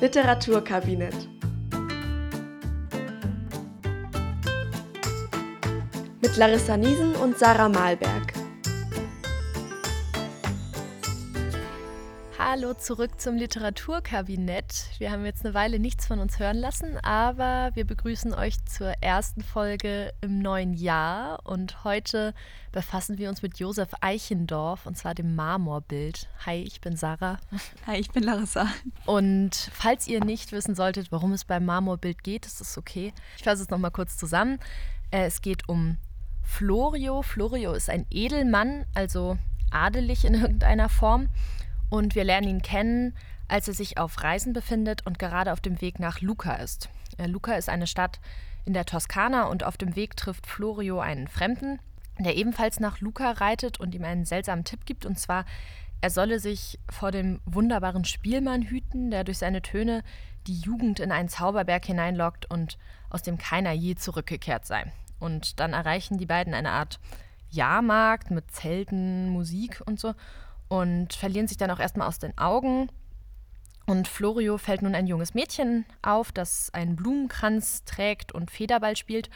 Literaturkabinett. Mit Larissa Niesen und Sarah Malberg. Hallo zurück zum Literaturkabinett. Wir haben jetzt eine Weile nichts von uns hören lassen, aber wir begrüßen euch zur ersten Folge im neuen Jahr und heute befassen wir uns mit Josef Eichendorff und zwar dem Marmorbild. Hi, ich bin Sarah. Hi, ich bin Larissa. Und falls ihr nicht wissen solltet, worum es beim Marmorbild geht, ist es okay. Ich fasse es nochmal kurz zusammen. Äh, es geht um Florio. Florio ist ein Edelmann, also adelig in irgendeiner Form und wir lernen ihn kennen, als er sich auf Reisen befindet und gerade auf dem Weg nach Lucca ist. Äh, Lucca ist eine Stadt in der Toskana und auf dem Weg trifft Florio einen Fremden, der ebenfalls nach Lucca reitet und ihm einen seltsamen Tipp gibt, und zwar, er solle sich vor dem wunderbaren Spielmann hüten, der durch seine Töne die Jugend in einen Zauberberg hineinlockt und aus dem keiner je zurückgekehrt sei. Und dann erreichen die beiden eine Art Jahrmarkt mit Zelten, Musik und so und verlieren sich dann auch erstmal aus den Augen. Und Florio fällt nun ein junges Mädchen auf, das einen Blumenkranz trägt und Federball spielt.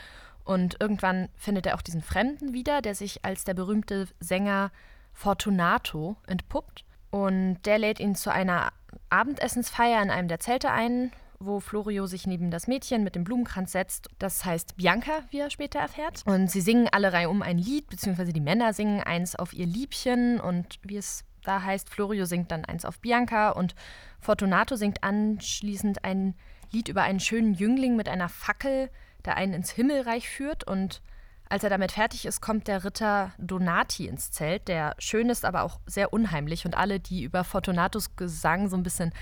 Und irgendwann findet er auch diesen Fremden wieder, der sich als der berühmte Sänger Fortunato entpuppt. Und der lädt ihn zu einer Abendessensfeier in einem der Zelte ein, wo Florio sich neben das Mädchen mit dem Blumenkranz setzt. Das heißt Bianca, wie er später erfährt. Und sie singen alle Reihe um ein Lied, beziehungsweise die Männer singen eins auf ihr Liebchen und wie es da heißt, Florio singt dann eins auf Bianca und Fortunato singt anschließend ein Lied über einen schönen Jüngling mit einer Fackel, der einen ins Himmelreich führt und als er damit fertig ist, kommt der Ritter Donati ins Zelt, der schön ist, aber auch sehr unheimlich. Und alle, die über Fortunatos Gesang so ein bisschen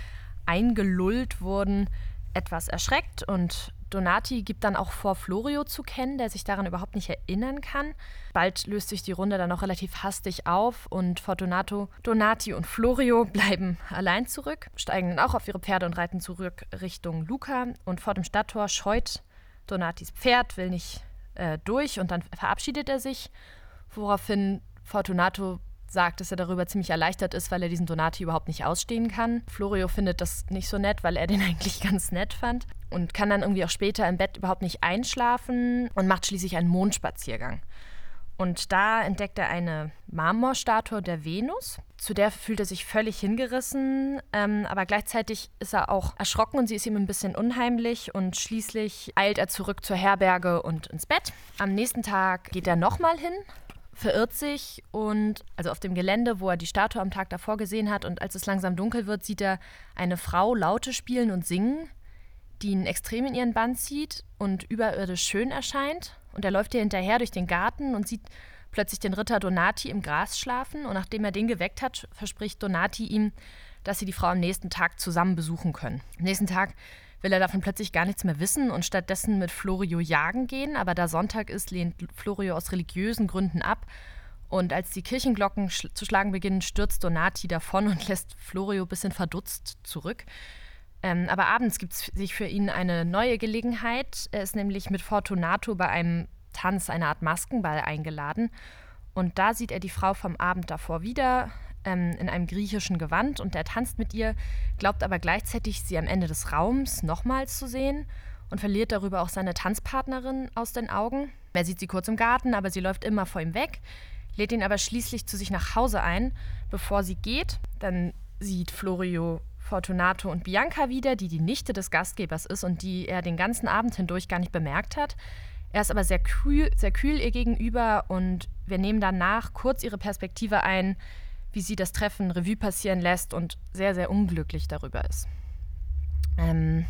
eingelullt wurden, etwas erschreckt und Donati gibt dann auch vor, Florio zu kennen, der sich daran überhaupt nicht erinnern kann. Bald löst sich die Runde dann auch relativ hastig auf und Fortunato, Donati und Florio bleiben allein zurück, steigen dann auch auf ihre Pferde und reiten zurück Richtung Luca. Und vor dem Stadttor scheut Donatis Pferd, will nicht äh, durch und dann verabschiedet er sich, woraufhin Fortunato sagt, dass er darüber ziemlich erleichtert ist, weil er diesen Donati überhaupt nicht ausstehen kann. Florio findet das nicht so nett, weil er den eigentlich ganz nett fand und kann dann irgendwie auch später im Bett überhaupt nicht einschlafen und macht schließlich einen Mondspaziergang. Und da entdeckt er eine Marmorstatue der Venus. Zu der fühlt er sich völlig hingerissen, ähm, aber gleichzeitig ist er auch erschrocken und sie ist ihm ein bisschen unheimlich. Und schließlich eilt er zurück zur Herberge und ins Bett. Am nächsten Tag geht er nochmal hin verirrt sich und also auf dem Gelände, wo er die Statue am Tag davor gesehen hat und als es langsam dunkel wird, sieht er eine Frau Laute spielen und singen, die ihn extrem in ihren Bann zieht und überirdisch schön erscheint und er läuft ihr hinterher durch den Garten und sieht plötzlich den Ritter Donati im Gras schlafen und nachdem er den geweckt hat, verspricht Donati ihm, dass sie die Frau am nächsten Tag zusammen besuchen können. Am nächsten Tag will er davon plötzlich gar nichts mehr wissen und stattdessen mit Florio jagen gehen. Aber da Sonntag ist, lehnt Florio aus religiösen Gründen ab. Und als die Kirchenglocken sch zu schlagen beginnen, stürzt Donati davon und lässt Florio ein bisschen verdutzt zurück. Ähm, aber abends gibt es sich für ihn eine neue Gelegenheit. Er ist nämlich mit Fortunato bei einem Tanz, einer Art Maskenball, eingeladen. Und da sieht er die Frau vom Abend davor wieder ähm, in einem griechischen Gewand und er tanzt mit ihr, glaubt aber gleichzeitig, sie am Ende des Raums nochmals zu sehen und verliert darüber auch seine Tanzpartnerin aus den Augen. Er sieht sie kurz im Garten, aber sie läuft immer vor ihm weg, lädt ihn aber schließlich zu sich nach Hause ein, bevor sie geht. Dann sieht Florio Fortunato und Bianca wieder, die die Nichte des Gastgebers ist und die er den ganzen Abend hindurch gar nicht bemerkt hat. Er ist aber sehr kühl, sehr kühl ihr gegenüber und wir nehmen danach kurz ihre Perspektive ein, wie sie das Treffen Revue passieren lässt und sehr, sehr unglücklich darüber ist. Ähm,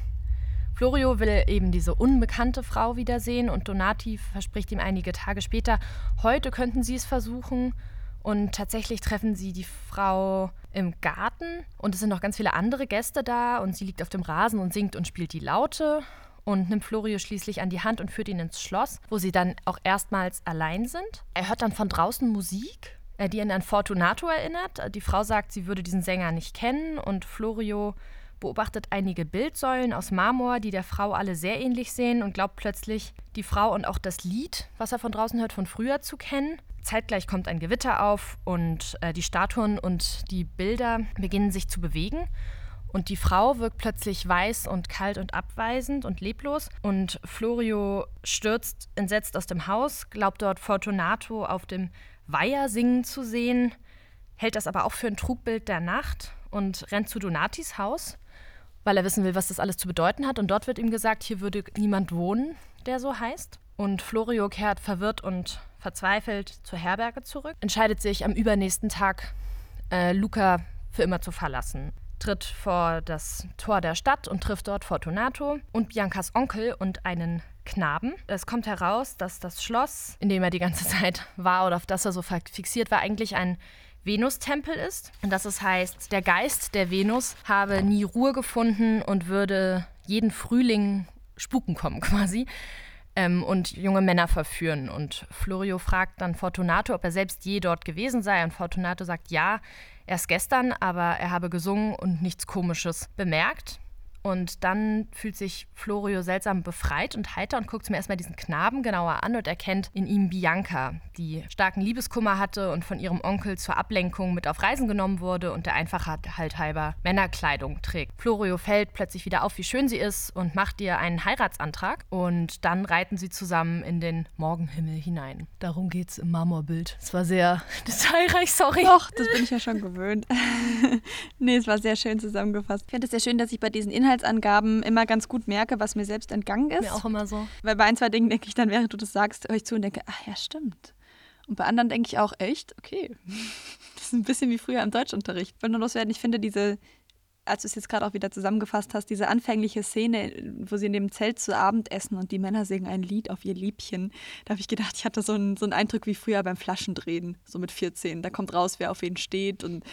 Florio will eben diese unbekannte Frau wiedersehen und Donati verspricht ihm einige Tage später, heute könnten sie es versuchen. Und tatsächlich treffen sie die Frau im Garten und es sind noch ganz viele andere Gäste da und sie liegt auf dem Rasen und singt und spielt die Laute und nimmt Florio schließlich an die Hand und führt ihn ins Schloss, wo sie dann auch erstmals allein sind. Er hört dann von draußen Musik die ihn an Fortunato erinnert. Die Frau sagt, sie würde diesen Sänger nicht kennen und Florio beobachtet einige Bildsäulen aus Marmor, die der Frau alle sehr ähnlich sehen und glaubt plötzlich, die Frau und auch das Lied, was er von draußen hört, von früher zu kennen. Zeitgleich kommt ein Gewitter auf und äh, die Statuen und die Bilder beginnen sich zu bewegen. Und die Frau wirkt plötzlich weiß und kalt und abweisend und leblos. Und Florio stürzt entsetzt aus dem Haus, glaubt dort Fortunato auf dem Weiher singen zu sehen, hält das aber auch für ein Trugbild der Nacht und rennt zu Donatis Haus, weil er wissen will, was das alles zu bedeuten hat. Und dort wird ihm gesagt, hier würde niemand wohnen, der so heißt. Und Florio kehrt verwirrt und verzweifelt zur Herberge zurück, entscheidet sich am übernächsten Tag, äh, Luca für immer zu verlassen tritt vor das Tor der Stadt und trifft dort Fortunato und Biancas Onkel und einen Knaben. Es kommt heraus, dass das Schloss, in dem er die ganze Zeit war oder auf das er so fixiert war, eigentlich ein Venustempel ist. Und dass es heißt, der Geist der Venus habe nie Ruhe gefunden und würde jeden Frühling spuken kommen quasi ähm, und junge Männer verführen. Und Florio fragt dann Fortunato, ob er selbst je dort gewesen sei. Und Fortunato sagt ja, erst gestern, aber er habe gesungen und nichts Komisches bemerkt. Und dann fühlt sich Florio seltsam befreit und heiter und guckt mir erstmal diesen Knaben genauer an und erkennt in ihm Bianca, die starken Liebeskummer hatte und von ihrem Onkel zur Ablenkung mit auf Reisen genommen wurde und der Einfachheit halt halber Männerkleidung trägt. Florio fällt plötzlich wieder auf, wie schön sie ist und macht ihr einen Heiratsantrag und dann reiten sie zusammen in den Morgenhimmel hinein. Darum geht's im Marmorbild. Es war sehr detailreich, sorry. Doch, das bin ich ja schon gewöhnt. nee, es war sehr schön zusammengefasst. Ich finde es sehr schön, dass ich bei diesen Inhalten Inhaltsangaben immer ganz gut merke, was mir selbst entgangen ist. Mir auch immer so. Weil bei ein, zwei Dingen denke ich dann, während du das sagst, höre ich zu und denke, ach ja, stimmt. Und bei anderen denke ich auch, echt? Okay. Das ist ein bisschen wie früher im Deutschunterricht. Wenn nur loswerden, ich finde diese, als du es jetzt gerade auch wieder zusammengefasst hast, diese anfängliche Szene, wo sie in dem Zelt zu Abend essen und die Männer singen ein Lied auf ihr Liebchen, da habe ich gedacht, ich hatte so einen, so einen Eindruck wie früher beim Flaschendrehen, so mit 14. Da kommt raus, wer auf wen steht und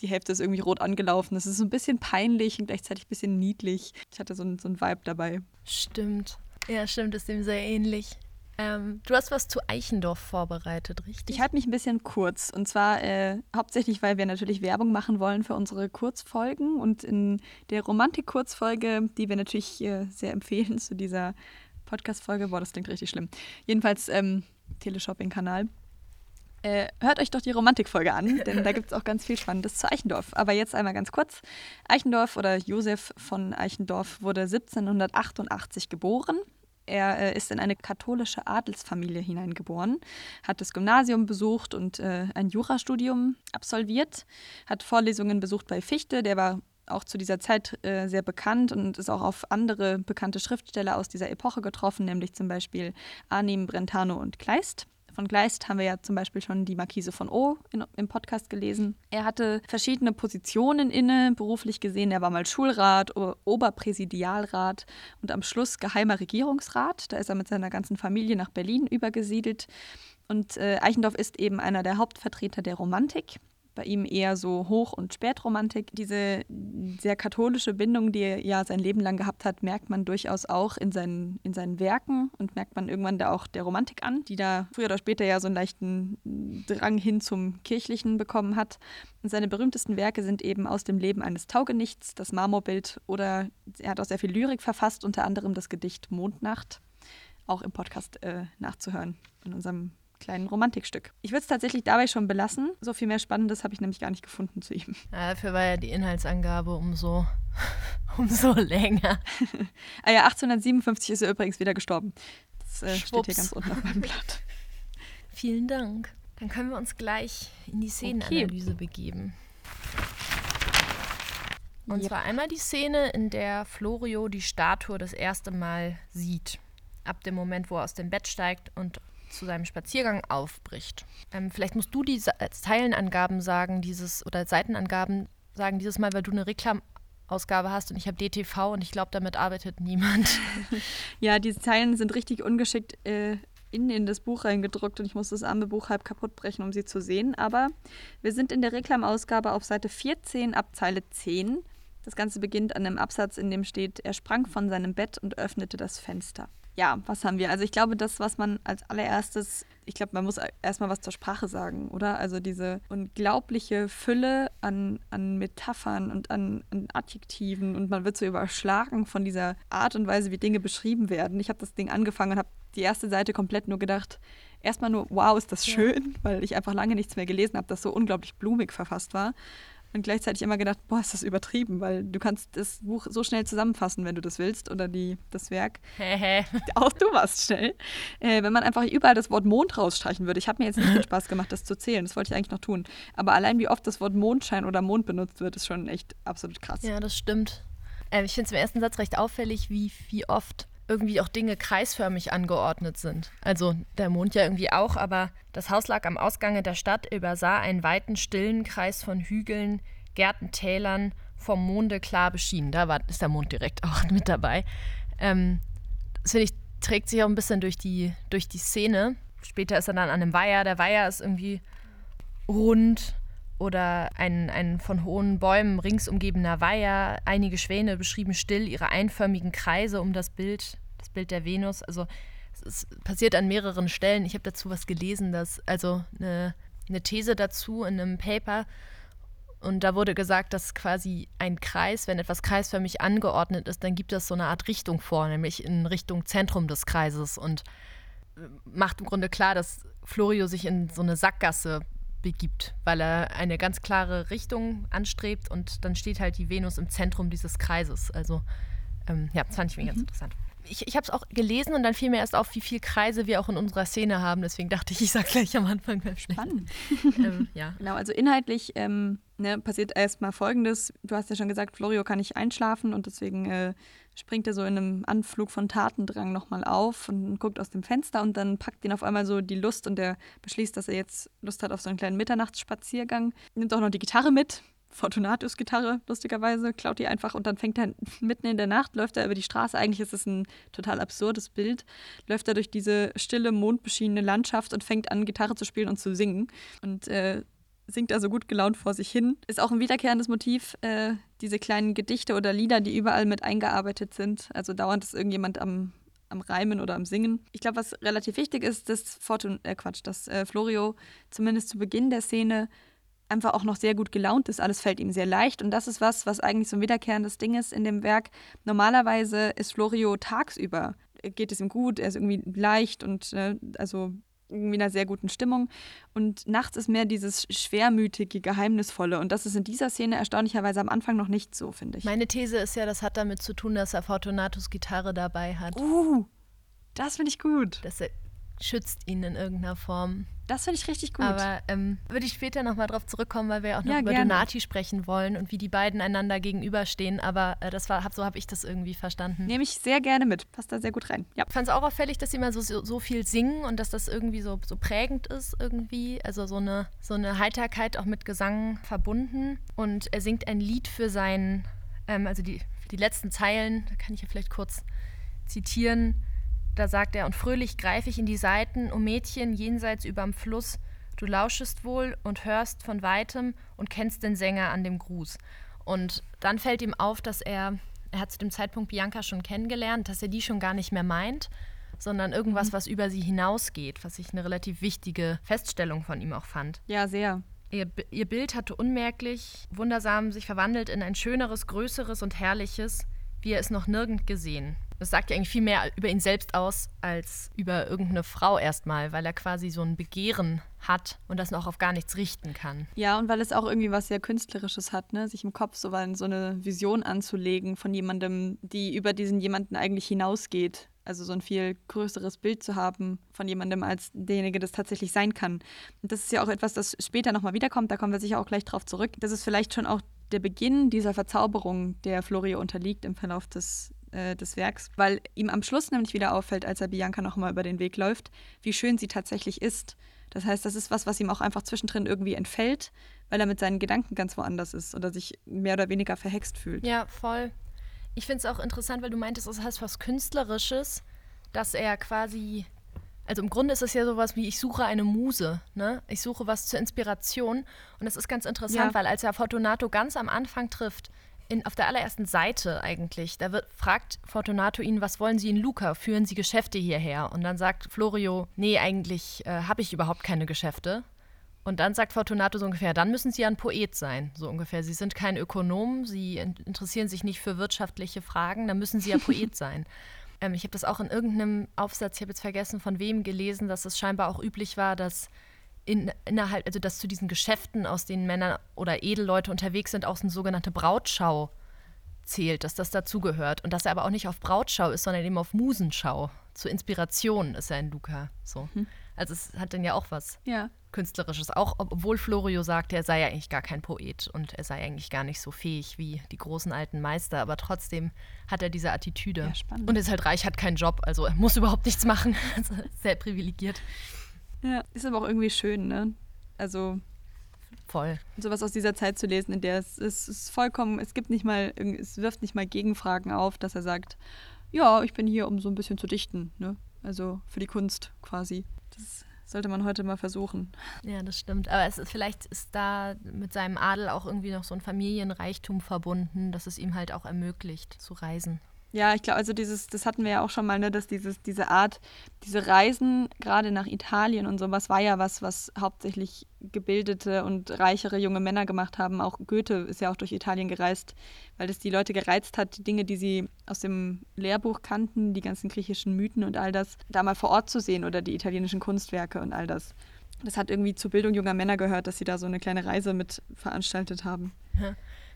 die Hälfte ist irgendwie rot angelaufen. Es ist so ein bisschen peinlich und gleichzeitig ein bisschen niedlich. Ich hatte so einen, so einen Vibe dabei. Stimmt. Ja, stimmt, ist dem sehr ähnlich. Ähm, du hast was zu Eichendorf vorbereitet, richtig? Ich halte mich ein bisschen kurz. Und zwar äh, hauptsächlich, weil wir natürlich Werbung machen wollen für unsere Kurzfolgen. Und in der Romantik-Kurzfolge, die wir natürlich äh, sehr empfehlen zu dieser Podcast-Folge, boah, das klingt richtig schlimm. Jedenfalls ähm, Teleshopping-Kanal äh, hört euch doch die Romantikfolge an, denn da gibt es auch ganz viel Spannendes zu Eichendorf. Aber jetzt einmal ganz kurz. Eichendorf oder Josef von Eichendorf wurde 1788 geboren. Er äh, ist in eine katholische Adelsfamilie hineingeboren, hat das Gymnasium besucht und äh, ein Jurastudium absolviert, hat Vorlesungen besucht bei Fichte, der war auch zu dieser Zeit äh, sehr bekannt und ist auch auf andere bekannte Schriftsteller aus dieser Epoche getroffen, nämlich zum Beispiel Arnim, Brentano und Kleist. Von Gleist haben wir ja zum Beispiel schon die Markise von O in, im Podcast gelesen. Er hatte verschiedene Positionen inne, beruflich gesehen. Er war mal Schulrat, Oberpräsidialrat und am Schluss geheimer Regierungsrat. Da ist er mit seiner ganzen Familie nach Berlin übergesiedelt. Und äh, Eichendorff ist eben einer der Hauptvertreter der Romantik bei ihm eher so Hoch- und Spätromantik. Diese sehr katholische Bindung, die er ja sein Leben lang gehabt hat, merkt man durchaus auch in seinen, in seinen Werken und merkt man irgendwann da auch der Romantik an, die da früher oder später ja so einen leichten Drang hin zum Kirchlichen bekommen hat. Und seine berühmtesten Werke sind eben aus dem Leben eines Taugenichts, das Marmorbild oder er hat auch sehr viel Lyrik verfasst, unter anderem das Gedicht Mondnacht, auch im Podcast äh, nachzuhören in unserem kleinen Romantikstück. Ich würde es tatsächlich dabei schon belassen. So viel mehr Spannendes habe ich nämlich gar nicht gefunden zu ihm. Ja, dafür war ja die Inhaltsangabe umso, umso länger. ah ja, 1857 ist er übrigens wieder gestorben. Das äh, steht hier ganz unten auf meinem Blatt. Vielen Dank. Dann können wir uns gleich in die Szenenanalyse okay. begeben. Und yep. zwar einmal die Szene, in der Florio die Statue das erste Mal sieht. Ab dem Moment, wo er aus dem Bett steigt und zu seinem Spaziergang aufbricht. Ähm, vielleicht musst du die Zeilenangaben sagen, dieses oder Seitenangaben sagen dieses Mal, weil du eine Reklamausgabe hast und ich habe DTV und ich glaube, damit arbeitet niemand. ja, diese Zeilen sind richtig ungeschickt äh, innen in das Buch reingedruckt und ich muss das arme Buch halb kaputt brechen, um sie zu sehen. Aber wir sind in der Reklamausgabe auf Seite 14 ab Zeile 10. Das Ganze beginnt an einem Absatz, in dem steht, er sprang von seinem Bett und öffnete das Fenster ja, was haben wir? Also ich glaube, das, was man als allererstes, ich glaube, man muss erstmal was zur Sprache sagen, oder? Also diese unglaubliche Fülle an, an Metaphern und an, an Adjektiven und man wird so überschlagen von dieser Art und Weise, wie Dinge beschrieben werden. Ich habe das Ding angefangen und habe die erste Seite komplett nur gedacht, erstmal nur, wow, ist das schön, ja. weil ich einfach lange nichts mehr gelesen habe, das so unglaublich blumig verfasst war. Und gleichzeitig immer gedacht, boah, ist das übertrieben, weil du kannst das Buch so schnell zusammenfassen, wenn du das willst, oder die, das Werk. Auch du warst schnell. Äh, wenn man einfach überall das Wort Mond rausstreichen würde. Ich habe mir jetzt nicht viel Spaß gemacht, das zu zählen. Das wollte ich eigentlich noch tun. Aber allein wie oft das Wort Mondschein oder Mond benutzt wird, ist schon echt absolut krass. Ja, das stimmt. Äh, ich finde es im ersten Satz recht auffällig, wie, wie oft irgendwie auch Dinge kreisförmig angeordnet sind. Also der Mond ja irgendwie auch, aber das Haus lag am Ausgange der Stadt, übersah einen weiten, stillen Kreis von Hügeln, Gärten, Tälern, vom Monde klar beschienen. Da war, ist der Mond direkt auch mit dabei. Ähm, das finde ich, trägt sich auch ein bisschen durch die, durch die Szene. Später ist er dann an einem Weiher. Der Weiher ist irgendwie rund oder ein, ein von hohen Bäumen rings umgebener Weiher. Einige Schwäne beschrieben still ihre einförmigen Kreise um das Bild, das Bild der Venus. Also es passiert an mehreren Stellen. Ich habe dazu was gelesen, dass also eine, eine These dazu in einem Paper. Und da wurde gesagt, dass quasi ein Kreis, wenn etwas kreisförmig angeordnet ist, dann gibt das so eine Art Richtung vor, nämlich in Richtung Zentrum des Kreises und äh, macht im Grunde klar, dass Florio sich in so eine Sackgasse begibt, weil er eine ganz klare Richtung anstrebt und dann steht halt die Venus im Zentrum dieses Kreises. Also ähm, ja, das fand ich mir mhm. ganz interessant. Ich, ich habe es auch gelesen und dann fiel mir erst auf, wie viele Kreise wir auch in unserer Szene haben. Deswegen dachte ich, ich sage gleich am Anfang beim Spannend. ähm, ja. Genau, also inhaltlich ähm, ne, passiert erstmal Folgendes. Du hast ja schon gesagt, Florio kann nicht einschlafen und deswegen äh, springt er so in einem Anflug von Tatendrang nochmal auf und guckt aus dem Fenster und dann packt ihn auf einmal so die Lust und er beschließt, dass er jetzt Lust hat auf so einen kleinen Mitternachtsspaziergang. Nimmt auch noch die Gitarre mit, Fortunatus Gitarre, lustigerweise, klaut die einfach und dann fängt er mitten in der Nacht, läuft er über die Straße. Eigentlich ist es ein total absurdes Bild. Läuft er durch diese stille, mondbeschienene Landschaft und fängt an, Gitarre zu spielen und zu singen. Und äh, singt also gut gelaunt vor sich hin. Ist auch ein wiederkehrendes Motiv, äh, diese kleinen Gedichte oder Lieder, die überall mit eingearbeitet sind. Also dauernd ist irgendjemand am, am Reimen oder am Singen. Ich glaube, was relativ wichtig ist, dass Fortun äh, Quatsch, dass äh, Florio zumindest zu Beginn der Szene einfach auch noch sehr gut gelaunt ist. Alles fällt ihm sehr leicht und das ist was, was eigentlich so ein wiederkehrendes Ding ist in dem Werk. Normalerweise ist Florio tagsüber geht es ihm gut, er ist irgendwie leicht und äh, also irgendwie in einer sehr guten Stimmung. Und nachts ist mehr dieses schwermütige, geheimnisvolle. Und das ist in dieser Szene erstaunlicherweise am Anfang noch nicht so, finde ich. Meine These ist ja, das hat damit zu tun, dass er Fortunatus Gitarre dabei hat. Uh, das finde ich gut. Das schützt ihn in irgendeiner Form. Das finde ich richtig gut. Aber ähm, würde ich später nochmal drauf zurückkommen, weil wir auch noch ja, über gerne. Donati sprechen wollen und wie die beiden einander gegenüberstehen. Aber äh, das war, hab, so habe ich das irgendwie verstanden. Nehme ich sehr gerne mit. Passt da sehr gut rein. Ja. Ich fand es auch auffällig, dass sie mal so, so, so, viel singen und dass das irgendwie so, so prägend ist irgendwie. Also so eine, so eine Heiterkeit auch mit Gesang verbunden. Und er singt ein Lied für seinen, ähm, also die, die letzten Zeilen, da kann ich ja vielleicht kurz zitieren. Da sagt er, und fröhlich greife ich in die Seiten, um Mädchen jenseits überm Fluss, du lauschest wohl und hörst von weitem und kennst den Sänger an dem Gruß. Und dann fällt ihm auf, dass er, er hat zu dem Zeitpunkt Bianca schon kennengelernt, dass er die schon gar nicht mehr meint, sondern irgendwas, mhm. was über sie hinausgeht, was ich eine relativ wichtige Feststellung von ihm auch fand. Ja, sehr. Ihr, ihr Bild hatte unmerklich, wundersam sich verwandelt in ein schöneres, größeres und herrliches, wie er es noch nirgend gesehen. Das sagt ja eigentlich viel mehr über ihn selbst aus als über irgendeine Frau erstmal, weil er quasi so ein Begehren hat und das noch auf gar nichts richten kann. Ja, und weil es auch irgendwie was sehr Künstlerisches hat, ne? sich im Kopf so, so eine Vision anzulegen von jemandem, die über diesen jemanden eigentlich hinausgeht. Also so ein viel größeres Bild zu haben von jemandem, als derjenige das tatsächlich sein kann. Und das ist ja auch etwas, das später nochmal wiederkommt, da kommen wir sicher auch gleich drauf zurück. Das ist vielleicht schon auch der Beginn dieser Verzauberung, der Florio unterliegt im Verlauf des äh, des Werks, weil ihm am Schluss nämlich wieder auffällt, als er Bianca nochmal über den Weg läuft, wie schön sie tatsächlich ist. Das heißt, das ist was, was ihm auch einfach zwischendrin irgendwie entfällt, weil er mit seinen Gedanken ganz woanders ist oder sich mehr oder weniger verhext fühlt. Ja, voll. Ich finde es auch interessant, weil du meintest, es heißt was Künstlerisches, dass er quasi also im Grunde ist es ja sowas wie, ich suche eine Muse, ne? Ich suche was zur Inspiration. Und das ist ganz interessant, ja. weil als er Fortunato ganz am Anfang trifft, in, auf der allerersten Seite eigentlich, da wird, fragt Fortunato ihn, was wollen Sie in Luca? Führen Sie Geschäfte hierher? Und dann sagt Florio, nee, eigentlich äh, habe ich überhaupt keine Geschäfte. Und dann sagt Fortunato so ungefähr, dann müssen Sie ein Poet sein, so ungefähr. Sie sind kein Ökonom, Sie interessieren sich nicht für wirtschaftliche Fragen, dann müssen Sie ja Poet sein. Ähm, ich habe das auch in irgendeinem Aufsatz, ich habe jetzt vergessen, von wem gelesen, dass es scheinbar auch üblich war, dass in, innerhalb, also dass zu diesen Geschäften, aus denen Männer oder Edelleute unterwegs sind, auch eine sogenannte Brautschau zählt, dass das dazugehört. Und dass er aber auch nicht auf Brautschau ist, sondern eben auf Musenschau. Zur Inspiration ist er in Luca. So. Mhm. Also es hat dann ja auch was ja. Künstlerisches. Auch obwohl Florio sagt, er sei ja eigentlich gar kein Poet und er sei eigentlich gar nicht so fähig wie die großen alten Meister, aber trotzdem hat er diese Attitüde. Ja, und ist halt reich, hat keinen Job, also er muss überhaupt nichts machen. Also sehr privilegiert. Ja, ist aber auch irgendwie schön, ne? Also voll. Sowas aus dieser Zeit zu lesen, in der es, es ist vollkommen, es gibt nicht mal, es wirft nicht mal Gegenfragen auf, dass er sagt, ja, ich bin hier, um so ein bisschen zu dichten, ne? Also für die Kunst quasi. Das sollte man heute mal versuchen. Ja, das stimmt. Aber es ist, vielleicht ist da mit seinem Adel auch irgendwie noch so ein Familienreichtum verbunden, dass es ihm halt auch ermöglicht zu reisen. Ja, ich glaube, also dieses, das hatten wir ja auch schon mal, ne, dass dieses, diese Art, diese Reisen gerade nach Italien und sowas war ja was, was hauptsächlich gebildete und reichere junge Männer gemacht haben. Auch Goethe ist ja auch durch Italien gereist, weil das die Leute gereizt hat, die Dinge, die sie aus dem Lehrbuch kannten, die ganzen griechischen Mythen und all das, da mal vor Ort zu sehen oder die italienischen Kunstwerke und all das. Das hat irgendwie zur Bildung junger Männer gehört, dass sie da so eine kleine Reise mit veranstaltet haben. Ja.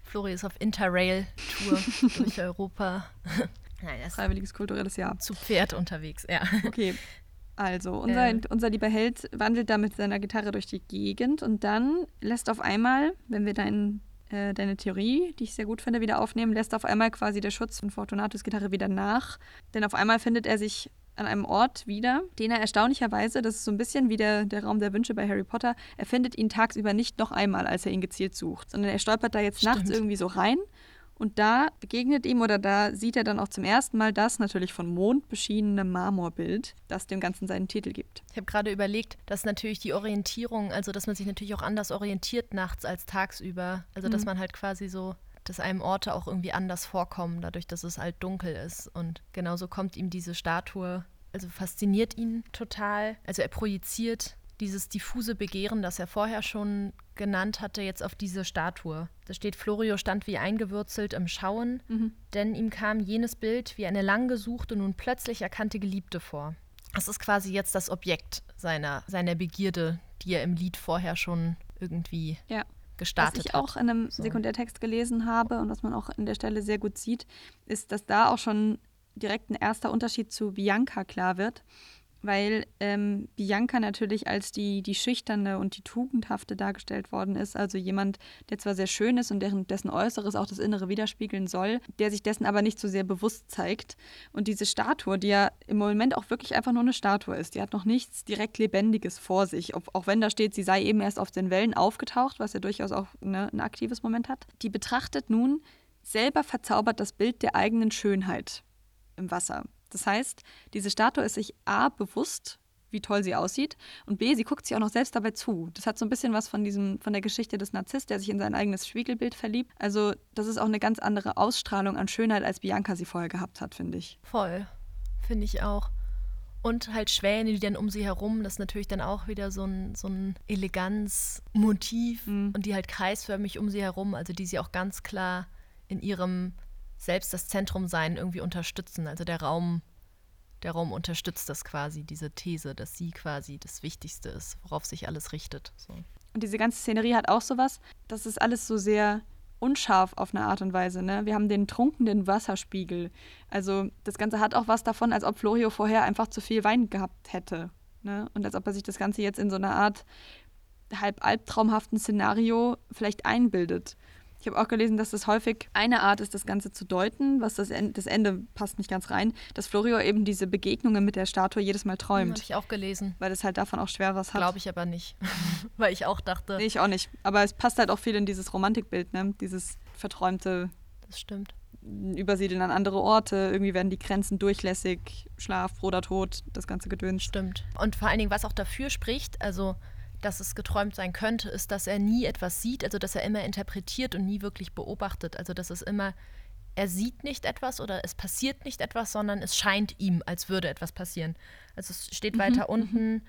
Flori ist auf Interrail-Tour durch Europa. Nein, Freiwilliges kulturelles Jahr. Zu Pferd unterwegs, ja. Okay. Also, unser, ähm. unser lieber Held wandelt da mit seiner Gitarre durch die Gegend und dann lässt auf einmal, wenn wir dein, äh, deine Theorie, die ich sehr gut finde, wieder aufnehmen, lässt auf einmal quasi der Schutz von Fortunatus Gitarre wieder nach. Denn auf einmal findet er sich an einem Ort wieder, den er erstaunlicherweise, das ist so ein bisschen wie der, der Raum der Wünsche bei Harry Potter, er findet ihn tagsüber nicht noch einmal, als er ihn gezielt sucht, sondern er stolpert da jetzt Stimmt. nachts irgendwie so rein und da begegnet ihm oder da sieht er dann auch zum ersten Mal das natürlich von Mond beschienene Marmorbild, das dem Ganzen seinen Titel gibt. Ich habe gerade überlegt, dass natürlich die Orientierung, also dass man sich natürlich auch anders orientiert nachts als tagsüber. Also dass mhm. man halt quasi so dass einem Orte auch irgendwie anders vorkommen, dadurch, dass es halt dunkel ist. Und genauso kommt ihm diese Statue, also fasziniert ihn total. Also er projiziert dieses diffuse Begehren, das er vorher schon genannt hatte, jetzt auf diese Statue. Da steht, Florio stand wie eingewurzelt im Schauen, mhm. denn ihm kam jenes Bild wie eine lang gesuchte, nun plötzlich erkannte Geliebte vor. Das ist quasi jetzt das Objekt seiner, seiner Begierde, die er im Lied vorher schon irgendwie ja gestartet Was ich auch in einem so. Sekundärtext gelesen habe und was man auch in der Stelle sehr gut sieht, ist, dass da auch schon direkt ein erster Unterschied zu Bianca klar wird weil ähm, Bianca natürlich als die, die Schüchterne und die Tugendhafte dargestellt worden ist. Also jemand, der zwar sehr schön ist und deren, dessen Äußeres auch das Innere widerspiegeln soll, der sich dessen aber nicht so sehr bewusst zeigt. Und diese Statue, die ja im Moment auch wirklich einfach nur eine Statue ist, die hat noch nichts direkt Lebendiges vor sich. Ob, auch wenn da steht, sie sei eben erst auf den Wellen aufgetaucht, was ja durchaus auch ne, ein aktives Moment hat. Die betrachtet nun selber verzaubert das Bild der eigenen Schönheit im Wasser. Das heißt, diese Statue ist sich A bewusst, wie toll sie aussieht, und B, sie guckt sich auch noch selbst dabei zu. Das hat so ein bisschen was von diesem, von der Geschichte des Narziss, der sich in sein eigenes Spiegelbild verliebt. Also, das ist auch eine ganz andere Ausstrahlung an Schönheit, als Bianca sie vorher gehabt hat, finde ich. Voll. Finde ich auch. Und halt Schwäne, die dann um sie herum, das ist natürlich dann auch wieder so ein, so ein Eleganzmotiv mhm. und die halt kreisförmig um sie herum, also die sie auch ganz klar in ihrem selbst das Zentrum sein irgendwie unterstützen. Also der Raum, der Raum unterstützt das quasi, diese These, dass sie quasi das Wichtigste ist, worauf sich alles richtet. So. Und diese ganze Szenerie hat auch sowas, das ist alles so sehr unscharf auf eine Art und Weise. Ne? Wir haben den trunkenen Wasserspiegel. Also das Ganze hat auch was davon, als ob Florio vorher einfach zu viel Wein gehabt hätte. Ne? Und als ob er sich das Ganze jetzt in so einer Art halb albtraumhaften Szenario vielleicht einbildet. Ich habe auch gelesen, dass das häufig eine Art ist, das Ganze zu deuten, was das Ende, das Ende passt nicht ganz rein, dass Florio eben diese Begegnungen mit der Statue jedes Mal träumt. Habe ich auch gelesen. Weil es halt davon auch schwer was hat. Glaube ich aber nicht. weil ich auch dachte. Nee, ich auch nicht. Aber es passt halt auch viel in dieses Romantikbild, ne? Dieses verträumte. Das stimmt. Übersiedeln an andere Orte, irgendwie werden die Grenzen durchlässig, Schlaf, Brot oder Tod, das ganze Gedöns. Stimmt. Und vor allen Dingen, was auch dafür spricht, also dass es geträumt sein könnte, ist, dass er nie etwas sieht, also dass er immer interpretiert und nie wirklich beobachtet. Also dass es immer, er sieht nicht etwas oder es passiert nicht etwas, sondern es scheint ihm, als würde etwas passieren. Also es steht mhm, weiter mhm. unten,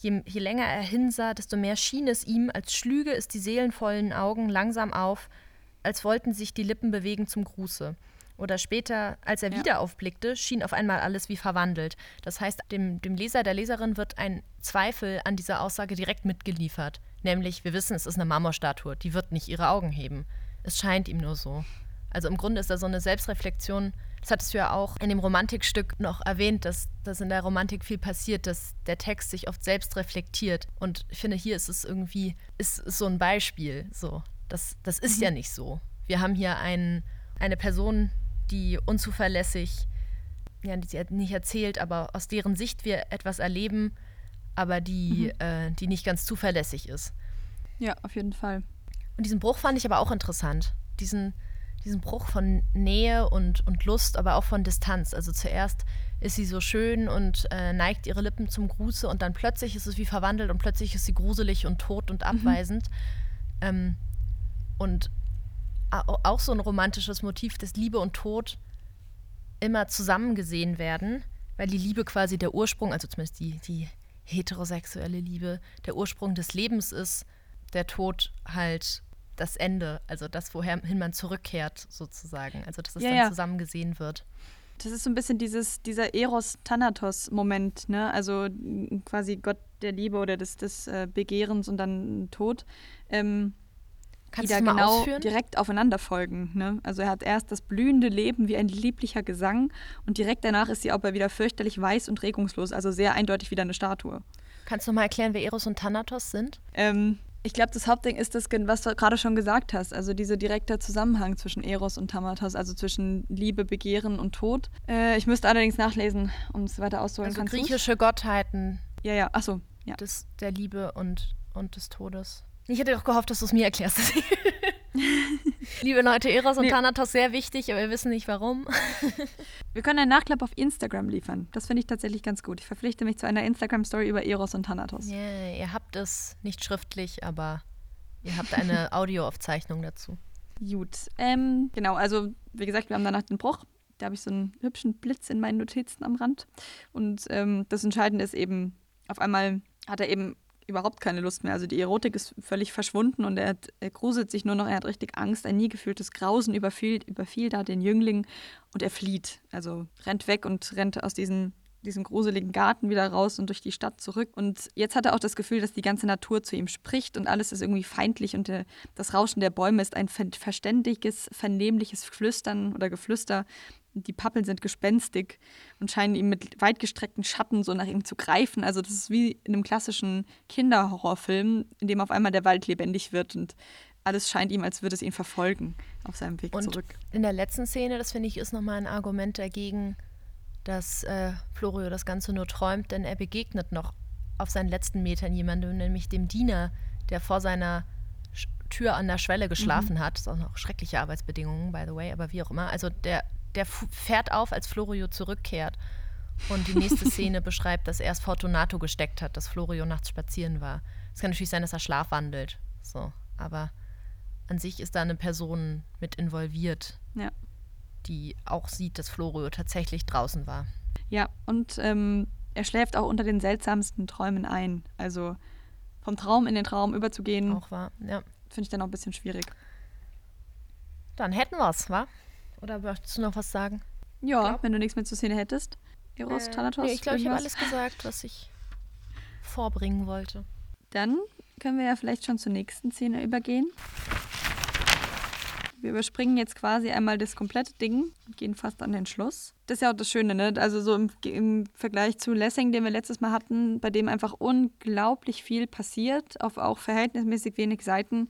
je, je länger er hinsah, desto mehr schien es ihm, als schlüge es die seelenvollen Augen langsam auf, als wollten sich die Lippen bewegen zum Gruße. Oder später, als er Ja. wieder aufblickte, schien auf einmal alles wie verwandelt. Das heißt, dem, dem Leser, der Leserin wird ein Zweifel an dieser Aussage direkt mitgeliefert. Nämlich, wir wissen, es ist eine Marmorstatue, die wird nicht ihre Augen heben. Es scheint ihm nur so. Also im Grunde ist da so eine Selbstreflexion. Das hattest du ja auch in dem Romantikstück noch erwähnt, dass, dass in der Romantik viel passiert, dass der Text sich oft selbst reflektiert. Und ich finde, hier ist es irgendwie, ist, ist so ein Beispiel. So. Das, das ist ja nicht so. Wir haben hier einen, eine Person, die unzuverlässig, ja, die sie nicht erzählt, aber aus deren Sicht wir etwas erleben, aber die, äh, die nicht ganz zuverlässig ist. Ja, auf jeden Fall. Und diesen Bruch fand ich aber auch interessant. Diesen, diesen Bruch von Nähe und, und Lust, aber auch von Distanz. Also zuerst ist sie so schön und äh, neigt ihre Lippen zum Gruße und dann plötzlich ist es wie verwandelt und plötzlich ist sie gruselig und tot und abweisend. Ähm, und auch so ein romantisches Motiv, dass Liebe und Tod immer zusammen gesehen werden, weil die Liebe quasi der Ursprung, also zumindest die, die heterosexuelle Liebe, der Ursprung des Lebens ist, der Tod halt das Ende, also das, wohin man zurückkehrt, sozusagen. Also dass es Ja, dann ja. zusammen gesehen wird. Das ist so ein bisschen dieses, dieser Eros-Thanatos-Moment, ne? Also quasi Gott der Liebe oder des, des äh, Begehrens und dann Tod. Ähm, Kannst die da genau ausführen? direkt aufeinander folgen. Ne? Also er hat erst das blühende Leben wie ein lieblicher Gesang und direkt danach ist sie aber wieder fürchterlich weiß und regungslos, also sehr eindeutig wieder eine Statue. Kannst du mal erklären, wer Eros und Thanatos sind? Ähm, ich glaube, das Hauptding ist das, was du gerade schon gesagt hast, also dieser direkte Zusammenhang zwischen Eros und Thanatos, also zwischen Liebe, Begehren und Tod. Äh, ich müsste allerdings nachlesen, um es weiter auszuholen. Also griechische Gottheiten Ja, ja, achso, ja. des, der Liebe und, und des Todes. Ich hätte doch gehofft, dass du es mir erklärst. Liebe Leute, Eros und Nee. Thanatos sehr wichtig, aber wir wissen nicht warum. Wir können einen Nachklapp auf Instagram liefern. Das finde ich tatsächlich ganz gut. Ich verpflichte mich zu einer Instagram-Story über Eros und Thanatos. Ja, ihr habt es nicht schriftlich, aber ihr habt eine Audioaufzeichnung dazu. Gut. Ähm, genau, also wie gesagt, wir haben danach den Bruch. Da habe ich so einen hübschen Blitz in meinen Notizen am Rand. Und ähm, das Entscheidende ist eben, auf einmal hat er eben überhaupt keine Lust mehr. Also die Erotik ist völlig verschwunden und er, hat, er gruselt sich nur noch, er hat richtig Angst. Ein nie gefühltes Grausen überfiel, überfiel da den Jüngling und er flieht. Also rennt weg und rennt aus diesem, diesem gruseligen Garten wieder raus und durch die Stadt zurück. Und jetzt hat er auch das Gefühl, dass die ganze Natur zu ihm spricht und alles ist irgendwie feindlich und der, das Rauschen der Bäume ist ein ver verständiges, vernehmliches Flüstern oder Geflüster. Die Pappeln sind gespenstig und scheinen ihm mit weit gestreckten Schatten so nach ihm zu greifen. Also das ist wie in einem klassischen Kinderhorrorfilm, in dem auf einmal der Wald lebendig wird und alles scheint ihm, als würde es ihn verfolgen auf seinem Weg Und zurück. in der letzten Szene, das finde ich, ist nochmal ein Argument dagegen, dass äh, Florio das Ganze nur träumt, denn er begegnet noch auf seinen letzten Metern jemandem, nämlich dem Diener, der vor seiner Tür an der Schwelle geschlafen hat. Das ist auch noch schreckliche Arbeitsbedingungen, by the way, aber wie auch immer. Also der, der fährt auf, als Florio zurückkehrt. Und die nächste Szene beschreibt, dass er es Fortunato gesteckt hat, dass Florio nachts spazieren war. Es kann natürlich sein, dass er schlafwandelt. So, aber an sich ist da eine Person mit involviert, Ja. die auch sieht, dass Florio tatsächlich draußen war. Ja, und ähm, er schläft auch unter den seltsamsten Träumen ein. Also vom Traum in den Traum überzugehen, Auch war, ja. finde ich dann auch ein bisschen schwierig. Dann hätten wir es, wa? Oder möchtest du noch was sagen? Ja, Glaub- wenn du nichts mehr zur Szene hättest. Eros, Thanatos, Äh, nee, ich glaube, ich habe alles gesagt, was ich vorbringen wollte. Dann können wir ja vielleicht schon zur nächsten Szene übergehen. Wir überspringen jetzt quasi einmal das komplette Ding und gehen fast an den Schluss. Das ist ja auch das Schöne, ne? Also so im, im Vergleich zu Lessing, den wir letztes Mal hatten, bei dem einfach unglaublich viel passiert, auf auch verhältnismäßig wenig Seiten.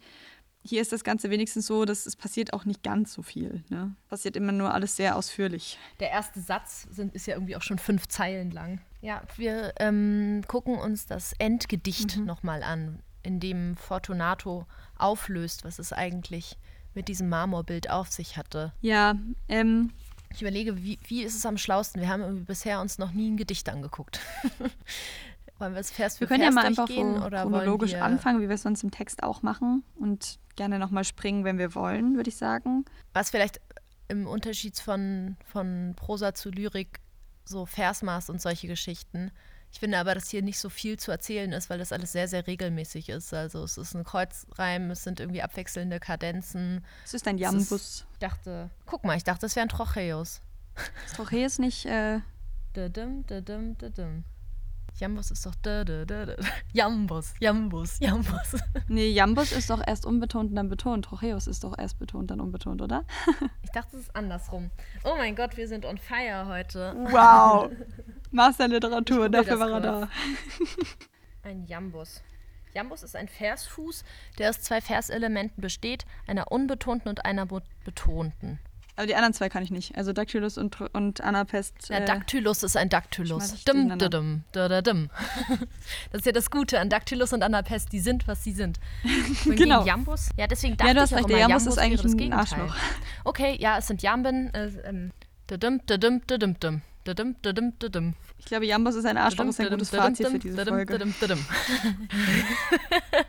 Hier ist das Ganze wenigstens so, dass es passiert auch nicht ganz so viel. Ne? Passiert immer nur alles sehr ausführlich. Der erste Satz sind, ist ja irgendwie auch schon fünf Zeilen lang. Ja, wir ähm, gucken uns das Endgedicht Mhm. nochmal an, in dem Fortunato auflöst, was es eigentlich mit diesem Marmorbild auf sich hatte. Ja, ähm, Ich überlege, wie, wie ist es am schlausten? Wir haben irgendwie bisher uns noch nie ein Gedicht angeguckt. wollen wir es für wir können ja mal einfach so oder chronologisch anfangen, wie wir es sonst im Text auch machen und gerne nochmal springen, wenn wir wollen, würde ich sagen. Was vielleicht im Unterschied von, von Prosa zu Lyrik, so Versmaß und solche Geschichten, Ich finde aber, dass hier nicht so viel zu erzählen ist, weil das alles sehr, sehr regelmäßig ist. Also es ist ein Kreuzreim, es sind irgendwie abwechselnde Kadenzen. Es ist ein Es Jambus. Ich dachte, guck mal, ich dachte, das wäre ein Trocheus. Trocheus nicht, äh, Dadum, dadum, dadum. Jambus ist doch da, da, da, da. Jambus, Jambus, Jambus. nee, Jambus ist doch erst unbetont und dann betont. Trocheus ist doch erst betont, dann unbetont, oder? Ich dachte, es ist andersrum. Oh mein Gott, wir sind on fire heute. Wow. Masterliteratur, dafür war er da. Ein Jambus. Jambus ist ein Versfuß, der aus zwei Verselementen besteht, einer unbetonten und einer betonten. Aber die anderen zwei kann ich nicht. Also Dactylus und, und Anapest. Ja, äh, Dactylus ist ein Dactylus. durcheinander. didim, dadadum. Das ist ja das Gute an Dactylus und Anapest. Die sind, was sie sind. Wohingegen Genau. Jambus? Ja, deswegen dachte Ja, du hast ich auch recht, immer, der Jambus ist eigentlich das ein Gegenteil. Arschloch. Okay, ja, es sind Jamben. Äh, ähm, dadim, dim. Dadim, dadim, dadim. Ich glaube, Jambus ist ein Arschloch, ist ein gutes Fazit für diese Folge.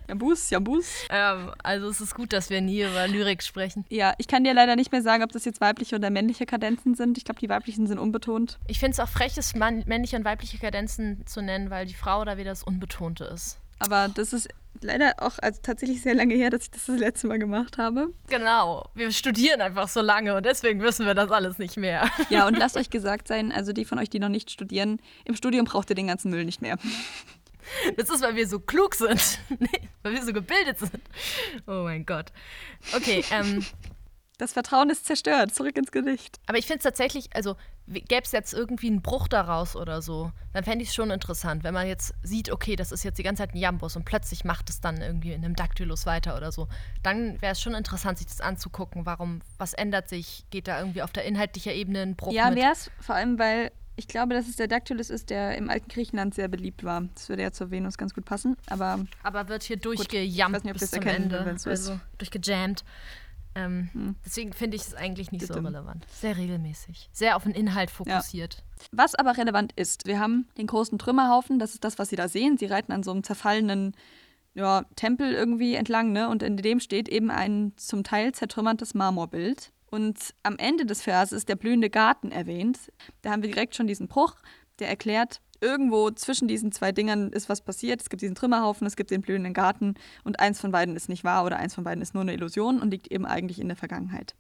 Jambus, Jambus. Ähm, also es ist gut, dass wir nie über Lyrik sprechen. Ja, ich kann dir leider nicht mehr sagen, ob das jetzt weibliche oder männliche Kadenzen sind. Ich glaube, die weiblichen sind unbetont. Ich finde es auch frech, es männliche und weibliche Kadenzen zu nennen, weil die Frau da wieder das Unbetonte ist. Aber das ist leider auch also tatsächlich sehr lange her, dass ich das das letzte Mal gemacht habe. Genau, wir studieren einfach so lange und deswegen wissen wir das alles nicht mehr. Ja, und lasst euch gesagt sein, also die von euch, die noch nicht studieren, im Studium braucht ihr den ganzen Müll nicht mehr. Das ist, weil wir so klug sind. Nee, weil wir so gebildet sind. Oh mein Gott. Okay, ähm, Das Vertrauen ist zerstört. Zurück ins Gedicht. aber ich finde es tatsächlich, also gäbe es jetzt irgendwie einen Bruch daraus oder so, dann fände ich es schon interessant, wenn man jetzt sieht, okay, das ist jetzt die ganze Zeit ein Jambus und plötzlich macht es dann irgendwie in einem Dactylus weiter oder so. Dann wäre es schon interessant, sich das anzugucken. Warum, was ändert sich? Geht da irgendwie auf der inhaltlichen Ebene ein Bruch Ja, wäre es, vor allem, weil ich glaube, dass es der Dactylus ist, der im alten Griechenland sehr beliebt war. Das würde ja zur Venus ganz gut passen. Aber Aber wird hier durchgejammt bis zum erkennen, Ende. also durchgejammt. Ähm, Hm. Deswegen finde ich es eigentlich nicht so Bitte. relevant. Sehr regelmäßig. Sehr auf den Inhalt fokussiert. was aber relevant ist, wir haben den großen Trümmerhaufen, das ist das, was Sie da sehen. Sie reiten an so einem zerfallenen ja, Tempel irgendwie entlang, ne? Und in dem steht eben ein zum Teil zertrümmertes Marmorbild. Und am Ende des Verses ist der blühende Garten erwähnt. Da haben wir direkt schon diesen Bruch, der erklärt, irgendwo zwischen diesen zwei Dingern ist was passiert. Es gibt diesen Trümmerhaufen, es gibt den blühenden Garten und eins von beiden ist nicht wahr oder eins von beiden ist nur eine Illusion und liegt eben eigentlich in der Vergangenheit.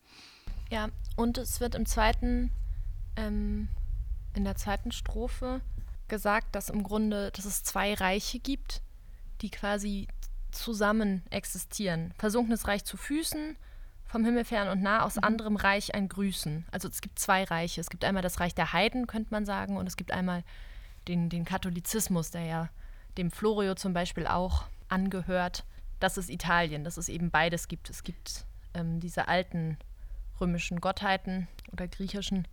Ja, und es wird im zweiten, ähm, in der zweiten Strophe gesagt, dass im Grunde, dass es zwei Reiche gibt, die quasi zusammen existieren. Versunkenes Reich zu Füßen, vom Himmel fern und nah, aus anderem Reich ein Grüßen. Also es gibt zwei Reiche. Es gibt einmal das Reich der Heiden, könnte man sagen, und es gibt einmal den, den Katholizismus, der ja dem Florio zum Beispiel auch angehört. Das ist Italien, dass es eben beides gibt. Es gibt ähm, diese alten römischen Gottheiten oder griechischen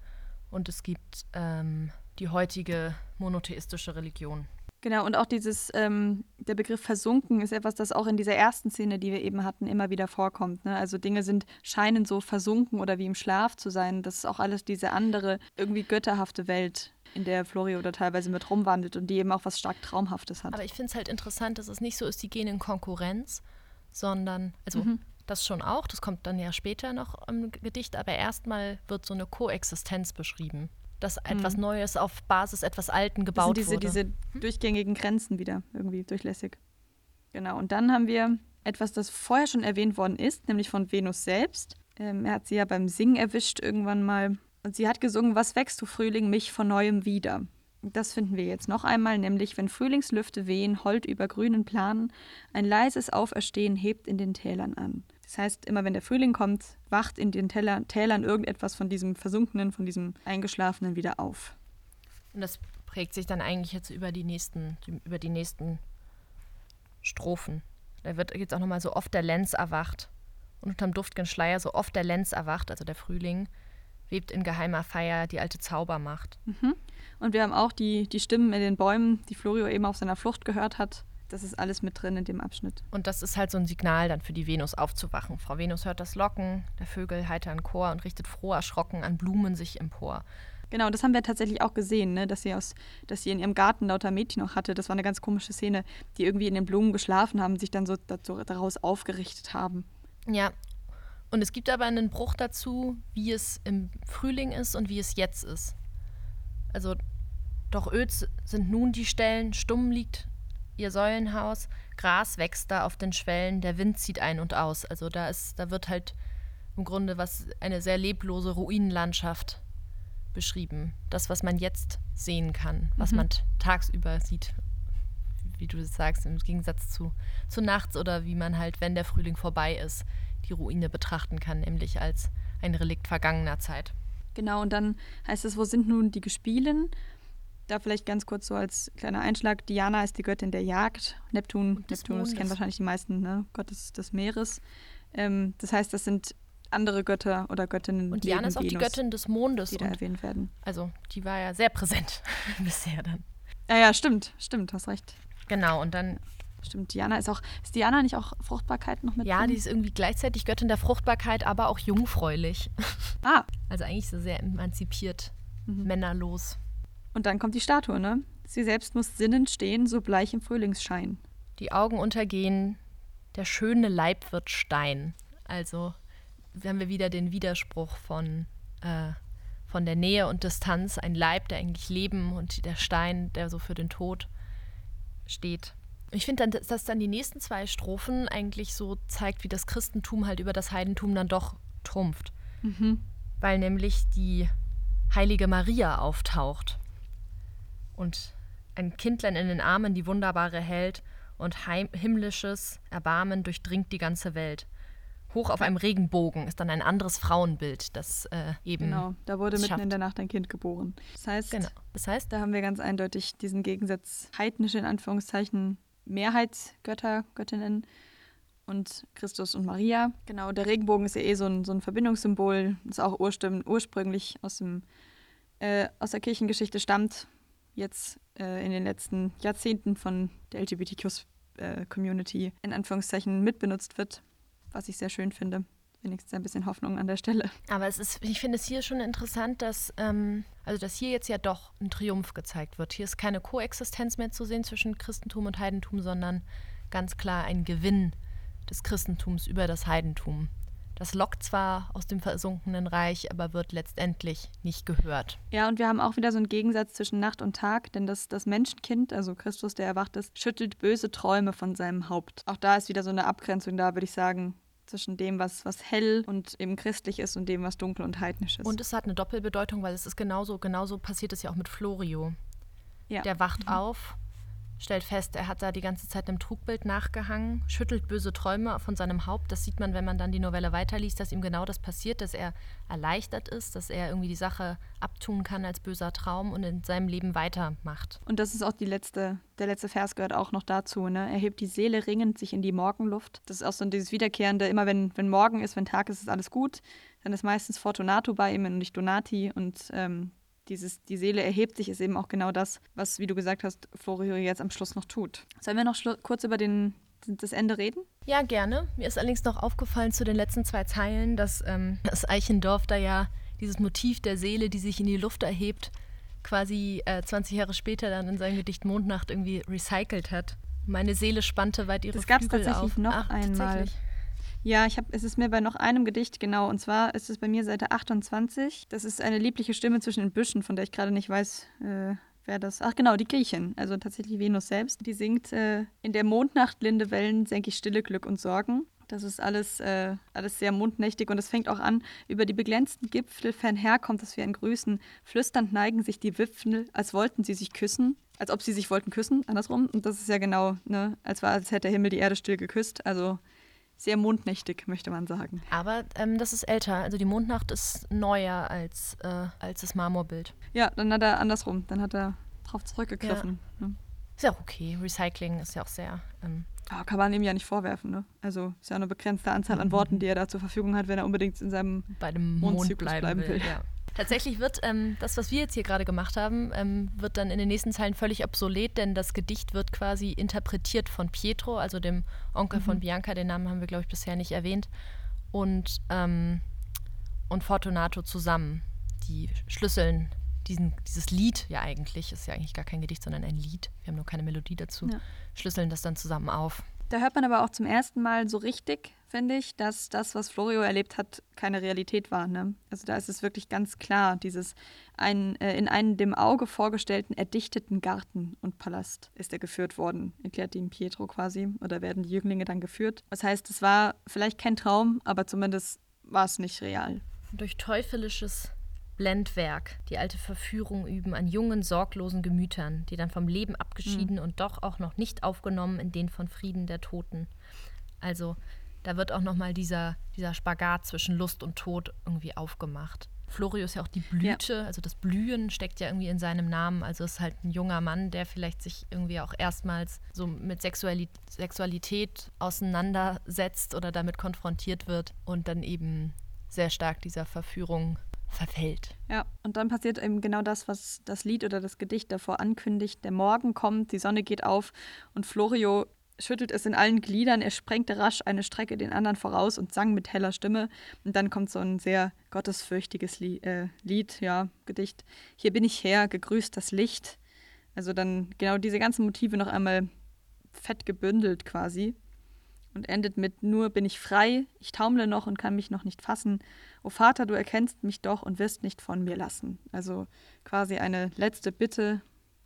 und es gibt ähm, die heutige monotheistische Religion. Genau, und auch dieses, ähm, der Begriff versunken ist etwas, das auch in dieser ersten Szene, die wir eben hatten, immer wieder vorkommt. Ne? Also Dinge sind, scheinen so versunken oder wie im Schlaf zu sein. Das ist auch alles diese andere, irgendwie götterhafte Welt, in der Florio da teilweise mit rumwandelt und die eben auch was stark Traumhaftes hat. Aber ich finde es halt interessant, dass es nicht so ist, die gehen in Konkurrenz, sondern, also Mhm. das schon auch, das kommt dann ja später noch im Gedicht, aber erstmal wird so eine Koexistenz beschrieben. Dass etwas Neues auf Basis etwas Alten Mhm. das gebaut sind diese, wurde. diese durchgängigen Grenzen wieder, irgendwie durchlässig. Genau, und dann haben wir etwas, das vorher schon erwähnt worden ist, nämlich von Venus selbst. Ähm, er hat sie ja beim Singen erwischt irgendwann mal. Und sie hat gesungen, was wächst du Frühling mich von neuem wieder. Das finden wir jetzt noch einmal, nämlich wenn Frühlingslüfte wehen, hold über grünen Planen, ein leises Auferstehen hebt in den Tälern an. Das heißt, immer wenn der Frühling kommt, wacht in den Täler, Tälern irgendetwas von diesem Versunkenen, von diesem Eingeschlafenen wieder auf. Und das prägt sich dann eigentlich jetzt über die nächsten, über die nächsten Strophen. Da wird jetzt auch nochmal so oft der Lenz erwacht. Und unterm duftgen Schleier so oft der Lenz erwacht, also der Frühling, webt in geheimer Feier die alte Zaubermacht. Und wir haben auch die, die Stimmen in den Bäumen, die Florio eben auf seiner Flucht gehört hat. Das ist alles mit drin in dem Abschnitt. Und das ist halt so ein Signal dann für die Venus aufzuwachen. Frau Venus hört das Locken, der Vögel heitern Chor und richtet froh erschrocken an Blumen sich empor. Genau, das haben wir tatsächlich auch gesehen, ne? dass, sie aus, dass sie in ihrem Garten lauter Mädchen noch hatte. Das war eine ganz komische Szene, die irgendwie in den Blumen geschlafen haben, sich dann so dazu, daraus aufgerichtet haben. Ja, und es gibt aber einen Bruch dazu, wie es im Frühling ist und wie es jetzt ist. Also Doch öd sind nun die Stellen, stumm liegt ihr Säulenhaus, Gras wächst da auf den Schwellen, der Wind zieht ein und aus. Also da ist, da wird halt im Grunde was eine sehr leblose Ruinenlandschaft beschrieben. Das, was man jetzt sehen kann, was Mhm. man tagsüber sieht, wie du es sagst, im Gegensatz zu, zu nachts oder wie man halt, wenn der Frühling vorbei ist, die Ruine betrachten kann, nämlich als ein Relikt vergangener Zeit. Genau, und dann heißt es, wo sind nun die Gespielen? Da vielleicht ganz kurz so als kleiner Einschlag. Diana ist die Göttin der Jagd. Neptun, das kennen wahrscheinlich die meisten, ne? Gott des, Meeres. Ähm, das heißt, das sind andere Götter oder Göttinnen Und Diana ist auch die Venus, Göttin des Mondes. die da erwähnt werden. also die war ja sehr präsent bisher dann. Ja, ja, stimmt, stimmt, hast recht. Genau, und dann, Stimmt, Diana ist auch, ist Diana nicht auch Fruchtbarkeit noch mit ja, drin? die ist irgendwie gleichzeitig Göttin der Fruchtbarkeit, aber auch jungfräulich. Ah, Also eigentlich so sehr emanzipiert, Mhm. männerlos. und dann kommt die Statue, ne? Sie selbst muss sinnend stehen, so bleich im Frühlingsschein. Die Augen untergehen, der schöne Leib wird Stein. Also haben wir wieder den Widerspruch von, äh, von der Nähe und Distanz. Ein Leib, der eigentlich Leben und der Stein, der so für den Tod steht. Ich finde dann, dass das dann die nächsten zwei Strophen eigentlich so zeigt, wie das Christentum halt über das Heidentum dann doch trumpft. Mhm. Weil nämlich die heilige Maria auftaucht und ein Kindlein in den Armen die Wunderbare hält und heim himmlisches Erbarmen durchdringt die ganze Welt. Hoch auf einem Regenbogen ist dann ein anderes Frauenbild, das äh, eben. Genau, da wurde mitten in schafft. der Nacht ein Kind geboren. Das heißt, Genau. Das heißt, da haben wir ganz eindeutig diesen Gegensatz heidnische in Anführungszeichen Mehrheitsgötter, Göttinnen und Christus und Maria. Genau, der Regenbogen ist ja eh so ein, so ein Verbindungssymbol, das auch ursprünglich aus, dem, äh, aus der Kirchengeschichte stammt, jetzt äh, in den letzten Jahrzehnten von der LGBTQ-Community in Anführungszeichen mitbenutzt wird, was ich sehr schön finde. Wenigstens ein bisschen Hoffnung an der Stelle. aber es ist, ich finde es hier schon interessant, dass, ähm, also dass hier jetzt ja doch ein Triumph gezeigt wird. Hier ist keine Koexistenz mehr zu sehen zwischen Christentum und Heidentum, sondern ganz klar ein Gewinn des Christentums über das Heidentum. Das lockt zwar aus dem versunkenen Reich, aber wird letztendlich nicht gehört. Ja, und wir haben auch wieder so einen Gegensatz zwischen Nacht und Tag, denn das, das Menschenkind, also Christus, der erwacht ist, schüttelt böse Träume von seinem Haupt. Auch da ist wieder so eine Abgrenzung da, würde ich sagen, zwischen dem, was, was hell und eben christlich ist und dem, was dunkel und heidnisch ist. Und es hat eine Doppelbedeutung, weil es ist genauso, genauso passiert es ja auch mit Florio. ja. Der wacht auf, stellt fest, er hat da die ganze Zeit einem Trugbild nachgehangen, schüttelt böse Träume von seinem Haupt. Das sieht man, wenn man dann die Novelle weiterliest, dass ihm genau das passiert, dass er erleichtert ist, dass er irgendwie die Sache abtun kann als böser Traum und in seinem Leben weitermacht. Und das ist auch die letzte, der letzte Vers gehört auch noch dazu. Ne? Er hebt die Seele ringend sich in die Morgenluft. Das ist auch so dieses Wiederkehrende, immer wenn, wenn Morgen ist, wenn Tag ist, ist alles gut. Dann ist meistens Fortunato bei ihm und nicht Donati. Und ähm, dieses, die Seele erhebt sich, ist eben auch genau das, was, wie du gesagt hast, Florio jetzt am Schluss noch tut. Sollen wir noch kurz über den, das Ende reden? Ja, gerne. Mir ist allerdings noch aufgefallen zu den letzten zwei Zeilen, dass ähm, das Eichendorf da ja dieses Motiv der Seele, die sich in die Luft erhebt, quasi äh, 20 Jahre später dann in seinem Gedicht Mondnacht irgendwie recycelt hat. Meine Seele spannte weit ihre Das Flügel tatsächlich auf. noch Ach, einmal. tatsächlich. Ja, ich hab, es ist mir bei noch einem Gedicht, genau, und zwar ist es bei mir Seite 28. Das ist eine liebliche Stimme zwischen den Büschen, von der ich gerade nicht weiß, äh, wer das. Ach genau, die Griechin, also tatsächlich Venus selbst. Die singt, äh, in der Mondnacht linde Wellen senk ich stille Glück und Sorgen. Das ist alles, äh, alles sehr mondnächtig und es fängt auch an, über die beglänzten Gipfel fernher kommt es wie ein Grüßen. Flüsternd neigen sich die Wipfel, als wollten sie sich küssen. Als ob sie sich wollten küssen, andersrum. Und das ist ja genau, ne, als war, als hätte der Himmel die Erde still geküsst. Also sehr mondnächtig, möchte man sagen. Aber ähm, das ist älter. Also die Mondnacht ist neuer als, äh, als das Marmorbild. Ja, dann hat er andersrum, dann hat er drauf zurückgegriffen. Ne? Ist ja auch okay. Recycling ist ja auch sehr. Ähm, Aber kann man ihm ja nicht vorwerfen, ne? Also ist ja eine begrenzte Anzahl an Worten, die er da zur Verfügung hat, wenn er unbedingt in seinem bei dem Mond Mondzyklus bleiben, bleiben will. will. Ja. Tatsächlich wird ähm, das, was wir jetzt hier gerade gemacht haben, ähm, wird dann in den nächsten Zeilen völlig obsolet, denn das Gedicht wird quasi interpretiert von Pietro, also dem Onkel von Bianca, den Namen haben wir, glaube ich, bisher nicht erwähnt, und, ähm, und Fortunato zusammen. Die schlüsseln diesen, dieses Lied ja eigentlich, ist ja eigentlich gar kein Gedicht, sondern ein Lied, wir haben nur keine Melodie dazu, Ja. schlüsseln das dann zusammen auf. Da hört man aber auch zum ersten Mal so richtig, finde ich, dass das, was Florio erlebt hat, keine Realität war. Ne? Also da ist es wirklich ganz klar, dieses ein, äh, in einen dem Auge vorgestellten erdichteten Garten und Palast ist er geführt worden, erklärt ihm Pietro quasi, oder werden die Jünglinge dann geführt. Das heißt, es war vielleicht kein Traum, aber zumindest war es nicht real. Durch teufelisches Blendwerk, die alte Verführung üben an jungen, sorglosen Gemütern, die dann vom Leben abgeschieden mhm. und doch auch noch nicht aufgenommen in den von Frieden der Toten. Also da wird auch nochmal dieser, dieser Spagat zwischen Lust und Tod irgendwie aufgemacht. Florio ist ja auch die Blüte, ja. also das Blühen steckt ja irgendwie in seinem Namen. Also ist halt ein junger Mann, der vielleicht sich irgendwie auch erstmals so mit Sexualität, Sexualität auseinandersetzt oder damit konfrontiert wird und dann eben sehr stark dieser Verführung verfällt. Ja, und dann passiert eben genau das, was das Lied oder das Gedicht davor ankündigt. Der Morgen kommt, die Sonne geht auf und Florio schüttelt es in allen Gliedern, er sprengte rasch eine Strecke den anderen voraus und sang mit heller Stimme. Und dann kommt so ein sehr gottesfürchtiges Lied, äh, Lied, ja, Gedicht. Hier bin ich her, gegrüßt das Licht. Also dann genau diese ganzen Motive noch einmal fett gebündelt quasi und endet mit Nur bin ich frei, ich taumle noch und kann mich noch nicht fassen. O Vater, du erkennst mich doch und wirst nicht von mir lassen. Also quasi eine letzte Bitte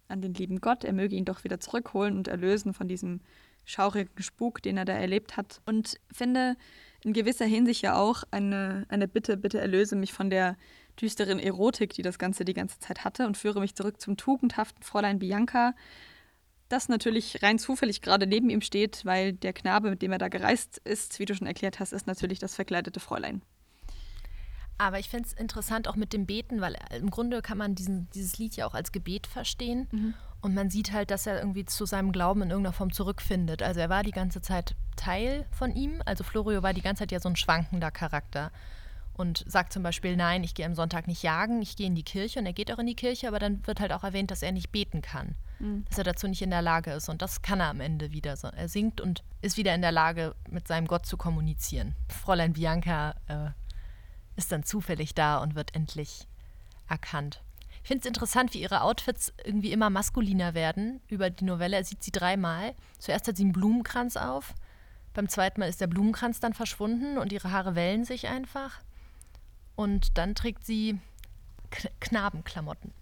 an den lieben Gott, er möge ihn doch wieder zurückholen und erlösen von diesem schaurigen Spuk, den er da erlebt hat. Und finde in gewisser Hinsicht ja auch eine, eine Bitte, bitte erlöse mich von der düsteren Erotik, die das Ganze die ganze Zeit hatte und führe mich zurück zum tugendhaften Fräulein Bianca, das natürlich rein zufällig gerade neben ihm steht, weil der Knabe, mit dem er da gereist ist, wie du schon erklärt hast, ist natürlich das verkleidete Fräulein. Aber ich finde es interessant auch mit dem Beten, weil im Grunde kann man diesen, dieses Lied ja auch als Gebet verstehen. Mhm. Und man sieht halt, dass er irgendwie zu seinem Glauben in irgendeiner Form zurückfindet. Also er war die ganze Zeit Teil von ihm. Also Florio war die ganze Zeit ja so ein schwankender Charakter und sagt zum Beispiel, nein, ich gehe am Sonntag nicht jagen, ich gehe in die Kirche und er geht auch in die Kirche, aber dann wird halt auch erwähnt, dass er nicht beten kann, mhm. dass er dazu nicht in der Lage ist und das kann er am Ende wieder. Er singt und ist wieder in der Lage, mit seinem Gott zu kommunizieren. Fräulein Bianca äh, ist dann zufällig da und wird endlich erkannt. Ich finde es interessant, wie ihre Outfits irgendwie immer maskuliner werden über die Novelle. Er sieht sie dreimal. Zuerst hat sie einen Blumenkranz auf, beim zweiten Mal ist der Blumenkranz dann verschwunden und ihre Haare wellen sich einfach. Und dann trägt sie K Knabenklamotten.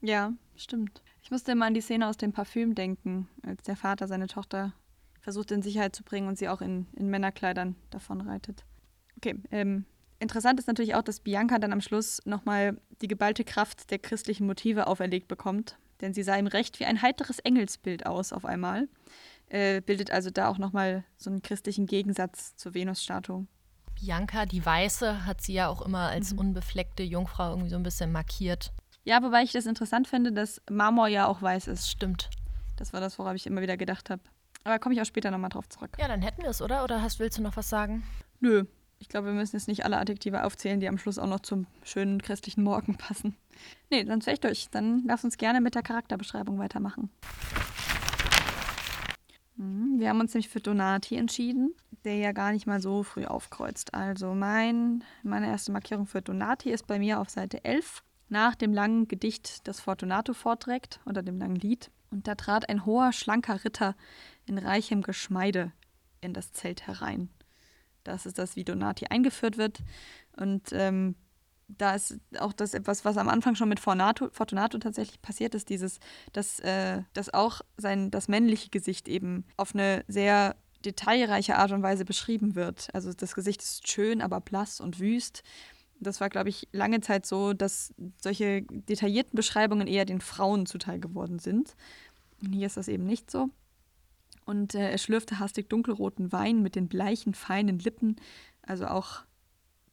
Ja, stimmt. Ich musste immer an die Szene aus dem Parfüm denken, als der Vater seine Tochter versucht in Sicherheit zu bringen und sie auch in, in Männerkleidern davonreitet. Okay, ähm, interessant ist natürlich auch, dass Bianca dann am Schluss nochmal die geballte Kraft der christlichen Motive auferlegt bekommt, denn sie sah ihm recht wie ein heiteres Engelsbild aus auf einmal, äh, bildet also da auch nochmal so einen christlichen Gegensatz zur Venusstatue. Bianca, die Weiße, hat sie ja auch immer als mhm. unbefleckte Jungfrau irgendwie so ein bisschen markiert. Ja, wobei ich das interessant finde, dass Marmor ja auch weiß ist. Stimmt. Das war das, worauf ich immer wieder gedacht habe. Aber komme ich auch später nochmal drauf zurück. Ja, dann hätten wir es, oder? Oder hast, willst du noch was sagen? Nö. Ich glaube, wir müssen jetzt nicht alle Adjektive aufzählen, die am Schluss auch noch zum schönen christlichen Morgen passen. Nee, sonst wäre ich durch. Dann lass uns gerne mit der Charakterbeschreibung weitermachen. Mhm, wir haben uns nämlich für Donati entschieden, der ja gar nicht mal so früh aufkreuzt. Also mein, meine erste Markierung für Donati ist bei mir auf Seite 11 nach dem langen Gedicht, das Fortunato vorträgt, oder dem langen Lied. Und da trat ein hoher, schlanker Ritter in reichem Geschmeide in das Zelt herein. Das ist das, wie Donati eingeführt wird. Und ähm, da ist auch das etwas, was am Anfang schon mit Fortunato, Fortunato tatsächlich passiert ist, dieses, dass, äh, dass auch sein, das männliche Gesicht eben auf eine sehr detailreiche Art und Weise beschrieben wird. Also das Gesicht ist schön, aber blass und wüst. Das war, glaube ich, lange Zeit so, dass solche detaillierten Beschreibungen eher den Frauen zuteil geworden sind. Und hier ist das eben nicht so. Und äh, er schlürfte hastig dunkelroten Wein mit den bleichen, feinen Lippen. Also auch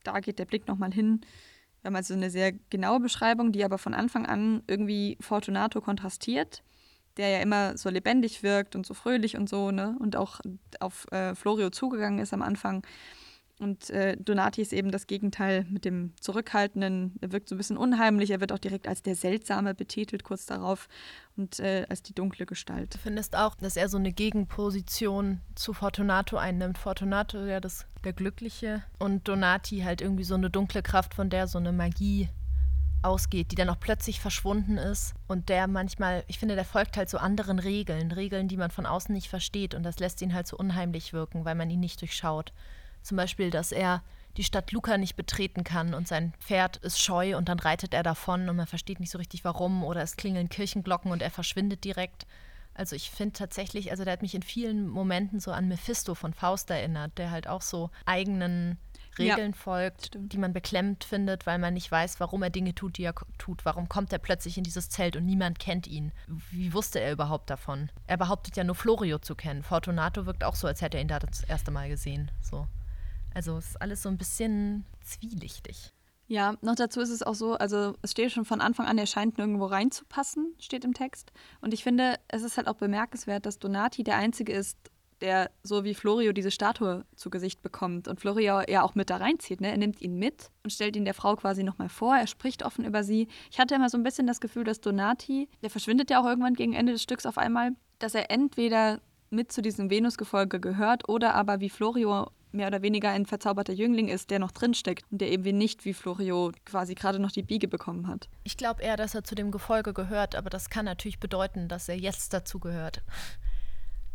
da geht der Blick nochmal hin. Wir haben also eine sehr genaue Beschreibung, die aber von Anfang an irgendwie Fortunato kontrastiert, der ja immer so lebendig wirkt und so fröhlich und so, ne? Und auch auf äh, Florio zugegangen ist am Anfang. Und äh, Donati ist eben das Gegenteil mit dem Zurückhaltenden. Er wirkt so ein bisschen unheimlich. Er wird auch direkt als der Seltsame betitelt kurz darauf und äh, als die dunkle Gestalt. Du findest auch, dass er so eine Gegenposition zu Fortunato einnimmt. Fortunato ja das, der Glückliche und Donati halt irgendwie so eine dunkle Kraft, von der so eine Magie ausgeht, die dann auch plötzlich verschwunden ist und der manchmal, ich finde, der folgt halt so anderen Regeln, Regeln, die man von außen nicht versteht und das lässt ihn halt so unheimlich wirken, weil man ihn nicht durchschaut. Zum Beispiel, dass er die Stadt Luca nicht betreten kann und sein Pferd ist scheu und dann reitet er davon und man versteht nicht so richtig warum oder es klingeln Kirchenglocken und er verschwindet direkt. Also ich finde tatsächlich, also der hat mich in vielen Momenten so an Mephisto von Faust erinnert, der halt auch so eigenen Regeln ja, folgt, stimmt. die man beklemmt findet, weil man nicht weiß, warum er Dinge tut, die er tut. Warum kommt er plötzlich in dieses Zelt und niemand kennt ihn? Wie wusste er überhaupt davon? Er behauptet ja nur Florio zu kennen. Fortunato wirkt auch so, als hätte er ihn da das erste Mal gesehen. So. Also es ist alles so ein bisschen zwielichtig. Ja, noch dazu ist es auch so, also es steht schon von Anfang an, er scheint nirgendwo reinzupassen, steht im Text. Und ich finde, es ist halt auch bemerkenswert, dass Donati der Einzige ist, der so wie Florio diese Statue zu Gesicht bekommt und Florio ja auch mit da reinzieht. Ne? Er nimmt ihn mit und stellt ihn der Frau quasi nochmal vor. Er spricht offen über sie. Ich hatte immer so ein bisschen das Gefühl, dass Donati, der verschwindet ja auch irgendwann gegen Ende des Stücks auf einmal, dass er entweder mit zu diesem Venusgefolge gehört oder aber wie Florio mehr oder weniger ein verzauberter Jüngling ist, der noch drinsteckt und der eben nicht wie Florio quasi gerade noch die Biege bekommen hat. Ich glaube eher, dass er zu dem Gefolge gehört, aber das kann natürlich bedeuten, dass er jetzt dazu gehört.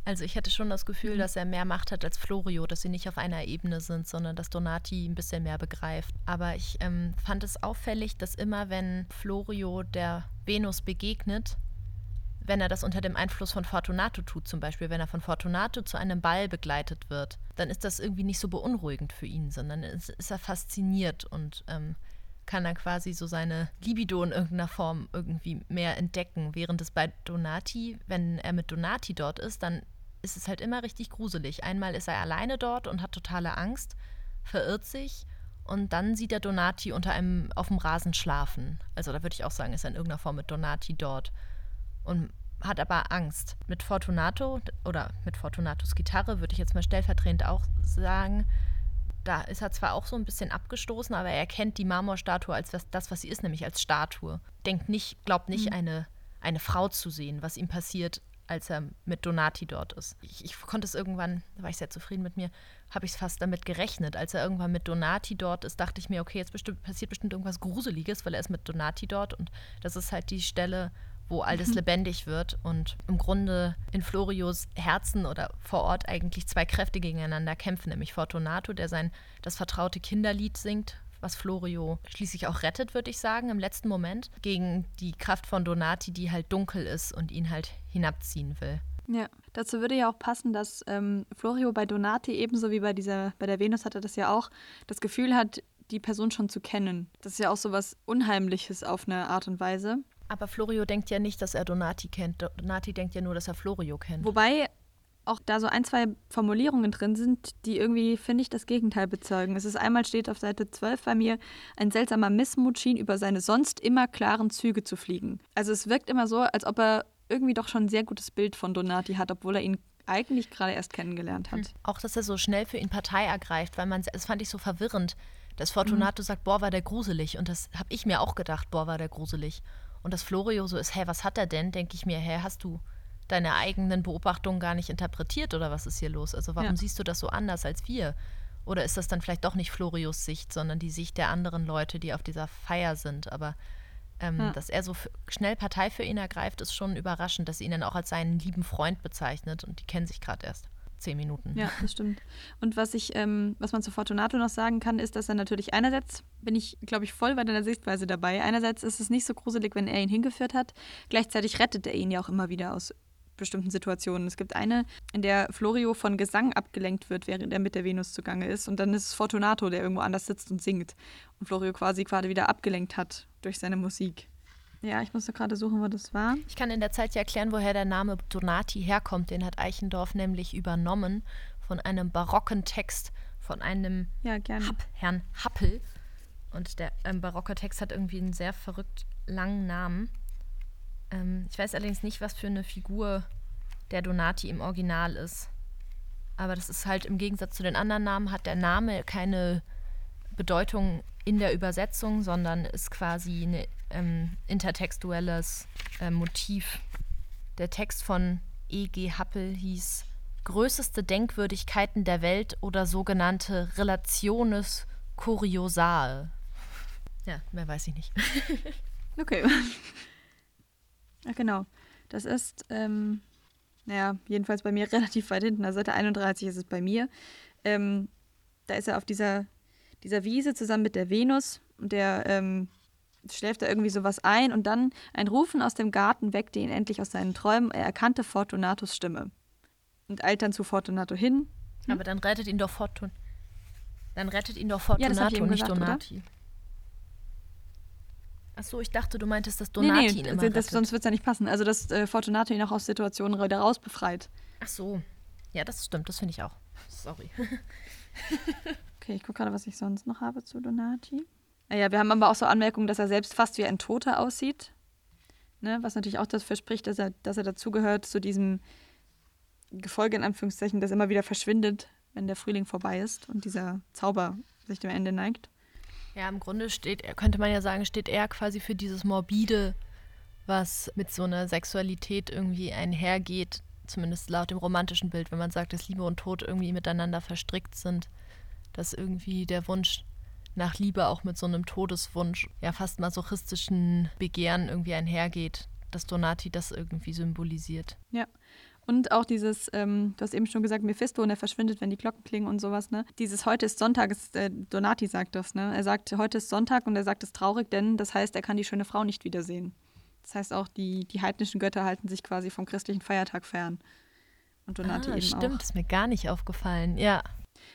Also ich hätte schon das Gefühl, mhm. dass er mehr Macht hat als Florio, dass sie nicht auf einer Ebene sind, sondern dass Donati ein bisschen mehr begreift. Aber ich ähm, fand es auffällig, dass immer wenn Florio der Venus begegnet, wenn er das unter dem Einfluss von Fortunato tut, zum Beispiel, wenn er von Fortunato zu einem Ball begleitet wird, dann ist das irgendwie nicht so beunruhigend für ihn, sondern ist, ist er fasziniert und ähm, kann dann quasi so seine Libido in irgendeiner Form irgendwie mehr entdecken. Während es bei Donati, wenn er mit Donati dort ist, dann ist es halt immer richtig gruselig. Einmal ist er alleine dort und hat totale Angst, verirrt sich und dann sieht er Donati unter einem auf dem Rasen schlafen. Also da würde ich auch sagen, ist er in irgendeiner Form mit Donati dort und hat aber Angst. Mit Fortunato oder mit Fortunatos Gitarre würde ich jetzt mal stellvertretend auch sagen, da ist er zwar auch so ein bisschen abgestoßen, aber er erkennt die Marmorstatue als das, was sie ist, nämlich als Statue. Denkt nicht, glaubt nicht, mhm. eine, eine Frau zu sehen, was ihm passiert, als er mit Donati dort ist. Ich, ich konnte es irgendwann, da war ich sehr zufrieden mit mir, habe ich es fast damit gerechnet. Als er irgendwann mit Donati dort ist, dachte ich mir, okay, jetzt bestimmt, passiert bestimmt irgendwas Gruseliges, weil er ist mit Donati dort und das ist halt die Stelle, wo alles mhm. lebendig wird und im Grunde in Florios Herzen oder vor Ort eigentlich zwei Kräfte gegeneinander kämpfen, nämlich Fortunato, der sein das vertraute Kinderlied singt, was Florio schließlich auch rettet, würde ich sagen, im letzten Moment, gegen die Kraft von Donati, die halt dunkel ist und ihn halt hinabziehen will. Ja, dazu würde ja auch passen, dass ähm, Florio bei Donati ebenso wie bei dieser, bei der Venus hat er das ja auch, das Gefühl hat, die Person schon zu kennen. Das ist ja auch so was Unheimliches auf eine Art und Weise. Aber Florio denkt ja nicht, dass er Donati kennt. Donati denkt ja nur, dass er Florio kennt. Wobei auch da so ein, zwei Formulierungen drin sind, die irgendwie, finde ich, das Gegenteil bezeugen. Es ist einmal steht auf Seite 12 bei mir, ein seltsamer Missmut schien über seine sonst immer klaren Züge zu fliegen. Also es wirkt immer so, als ob er irgendwie doch schon ein sehr gutes Bild von Donati hat, obwohl er ihn eigentlich gerade erst kennengelernt hat. Hm. Auch, dass er so schnell für ihn Partei ergreift, weil man, das fand ich so verwirrend, dass Fortunato mhm. sagt, boah, war der gruselig. Und das habe ich mir auch gedacht, boah, war der gruselig. Und dass Florio so ist, hä, was hat er denn? Denke ich mir, hä, hast du deine eigenen Beobachtungen gar nicht interpretiert oder was ist hier los? Also warum ja. siehst du das so anders als wir? Oder ist das dann vielleicht doch nicht Florios Sicht, sondern die Sicht der anderen Leute, die auf dieser Feier sind? Aber ähm, ja. dass er so schnell Partei für ihn ergreift, ist schon überraschend, dass er ihn dann auch als seinen lieben Freund bezeichnet und die kennen sich gerade erst zehn Minuten. Ja, das stimmt. Und was ich, ähm, was man zu Fortunato noch sagen kann, ist, dass er natürlich einerseits bin ich, glaube ich, voll bei deiner Sichtweise dabei. Einerseits ist es nicht so gruselig, wenn er ihn hingeführt hat. Gleichzeitig rettet er ihn ja auch immer wieder aus bestimmten Situationen. Es gibt eine, in der Florio von Gesang abgelenkt wird, während er mit der Venus zugange ist. Und dann ist es Fortunato, der irgendwo anders sitzt und singt. Und Florio quasi gerade wieder abgelenkt hat durch seine Musik. Ja, ich musste gerade suchen, wo das war. Ich kann in der Zeit ja erklären, woher der Name Donati herkommt. Den hat Eichendorff nämlich übernommen von einem barocken Text von einem ja, Happ, Herrn Happel. Und der ähm, barocke Text hat irgendwie einen sehr verrückt langen Namen. Ähm, ich weiß allerdings nicht, was für eine Figur der Donati im Original ist. Aber das ist halt im Gegensatz zu den anderen Namen, hat der Name keine Bedeutung in der Übersetzung, sondern ist quasi ein ähm, intertextuelles äh, Motiv. Der Text von E.G. Happel hieß Größeste Denkwürdigkeiten der Welt oder sogenannte Relationes Curiosae. Ja, mehr weiß ich nicht. Okay. ja, genau. Das ist, ähm, naja, jedenfalls bei mir relativ weit hinten. Also Seite 31 ist es bei mir. Ähm, da ist er auf dieser, dieser Wiese zusammen mit der Venus und der ähm, schläft da irgendwie sowas ein und dann ein Rufen aus dem Garten weckte ihn endlich aus seinen Träumen. Er erkannte Fortunatos Stimme und eilt dann zu Fortunato hin. Aber dann rettet ihn doch Fortun. Dann rettet ihn doch Ja, Fortunato, eben nicht gesagt, oder? Donati. Ach so, ich dachte, du meintest, dass Donati ihn immer das, das, rettet. sonst wird es ja nicht passen. Also, dass äh, Fortunato ihn auch aus Situationen wieder raus befreit. Ach so. Ja, das stimmt, das finde ich auch. Sorry. Okay, ich gucke gerade, was ich sonst noch habe zu Donati. Naja, wir haben aber auch so Anmerkungen, dass er selbst fast wie ein Toter aussieht. Ne? Was natürlich auch dafür spricht, dass er, dass er dazugehört zu diesem Gefolge, in Anführungszeichen, das immer wieder verschwindet, wenn der Frühling vorbei ist und dieser Zauber sich dem Ende neigt. Ja, im Grunde steht könnte man ja sagen, steht er quasi für dieses Morbide, was mit so einer Sexualität irgendwie einhergeht, zumindest laut dem romantischen Bild, wenn man sagt, dass Liebe und Tod irgendwie miteinander verstrickt sind, dass irgendwie der Wunsch nach Liebe auch mit so einem Todeswunsch, ja fast masochistischen Begehren irgendwie einhergeht, dass Donati das irgendwie symbolisiert. Ja. Und auch dieses, ähm, du hast eben schon gesagt, Mephisto und er verschwindet, wenn die Glocken klingen und sowas, ne? Dieses heute ist Sonntag, ist, äh, Donati sagt das, ne? Er sagt, heute ist Sonntag und er sagt es traurig, denn das heißt, er kann die schöne Frau nicht wiedersehen. Das heißt auch, die, die heidnischen Götter halten sich quasi vom christlichen Feiertag fern. Und Donati ah, eben stimmt, auch. ist mir gar nicht aufgefallen. Ja,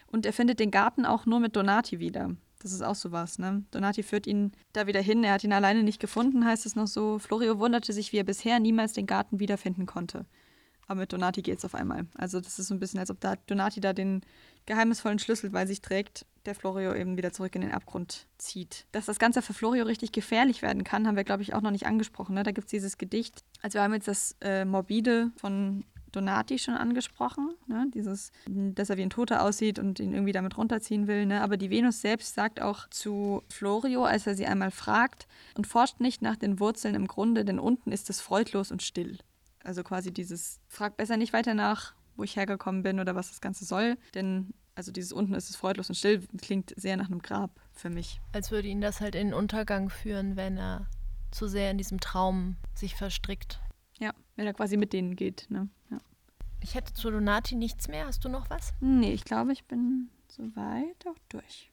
Und er findet den Garten auch nur mit Donati wieder. Das ist auch sowas, ne? Donati führt ihn da wieder hin. Er hat ihn alleine nicht gefunden, heißt es noch so. Florio wunderte sich, wie er bisher niemals den Garten wiederfinden konnte. Aber mit Donati geht's auf einmal. Also das ist so ein bisschen, als ob da Donati da den geheimnisvollen Schlüssel bei sich trägt, der Florio eben wieder zurück in den Abgrund zieht. Dass das Ganze für Florio richtig gefährlich werden kann, haben wir, glaube ich, auch noch nicht angesprochen. Ne? Da gibt es dieses Gedicht. Also wir haben jetzt das äh, Morbide von Donati schon angesprochen, ne? dieses, dass er wie ein Toter aussieht und ihn irgendwie damit runterziehen will. Ne? Aber die Venus selbst sagt auch zu Florio, als er sie einmal fragt, und forscht nicht nach den Wurzeln im Grunde, denn unten ist es freudlos und still. Also quasi dieses, frag besser nicht weiter nach, wo ich hergekommen bin oder was das Ganze soll, denn also dieses unten ist es freudlos und still klingt sehr nach einem Grab für mich. als würde ihn das halt in den Untergang führen, wenn er zu sehr in diesem Traum sich verstrickt. Ja, wenn er quasi mit denen geht. Ne? Ja. Ich hätte zu Donati nichts mehr. Hast du noch was? Nee, ich glaube, ich bin soweit auch durch.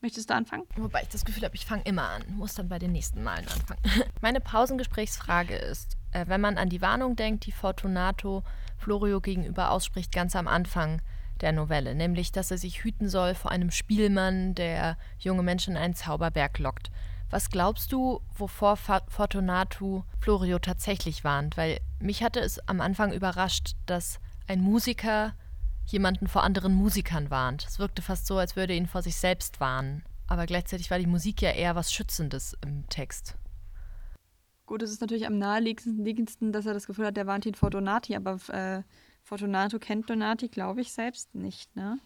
Möchtest du anfangen? Wobei ich das Gefühl habe, ich fange immer an, muss dann bei den nächsten Malen anfangen. Meine Pausengesprächsfrage ist, äh, wenn man an die Warnung denkt, die Fortunato Florio gegenüber ausspricht, ganz am Anfang der Novelle, nämlich, dass er sich hüten soll vor einem Spielmann, der junge Menschen in einen Zauberberg lockt. Was glaubst du, wovor Fortunato Florio tatsächlich warnt? Weil mich hatte es am Anfang überrascht, dass ein Musiker jemanden vor anderen Musikern warnt. Es wirkte fast so, als würde ihn vor sich selbst warnen. Aber gleichzeitig war die Musik ja eher was Schützendes im Text. Gut, es ist natürlich am naheliegendsten, dass er das Gefühl hat, der warnt ihn vor Donati, aber äh, Fortunato kennt Donati, glaube ich, selbst nicht, ne?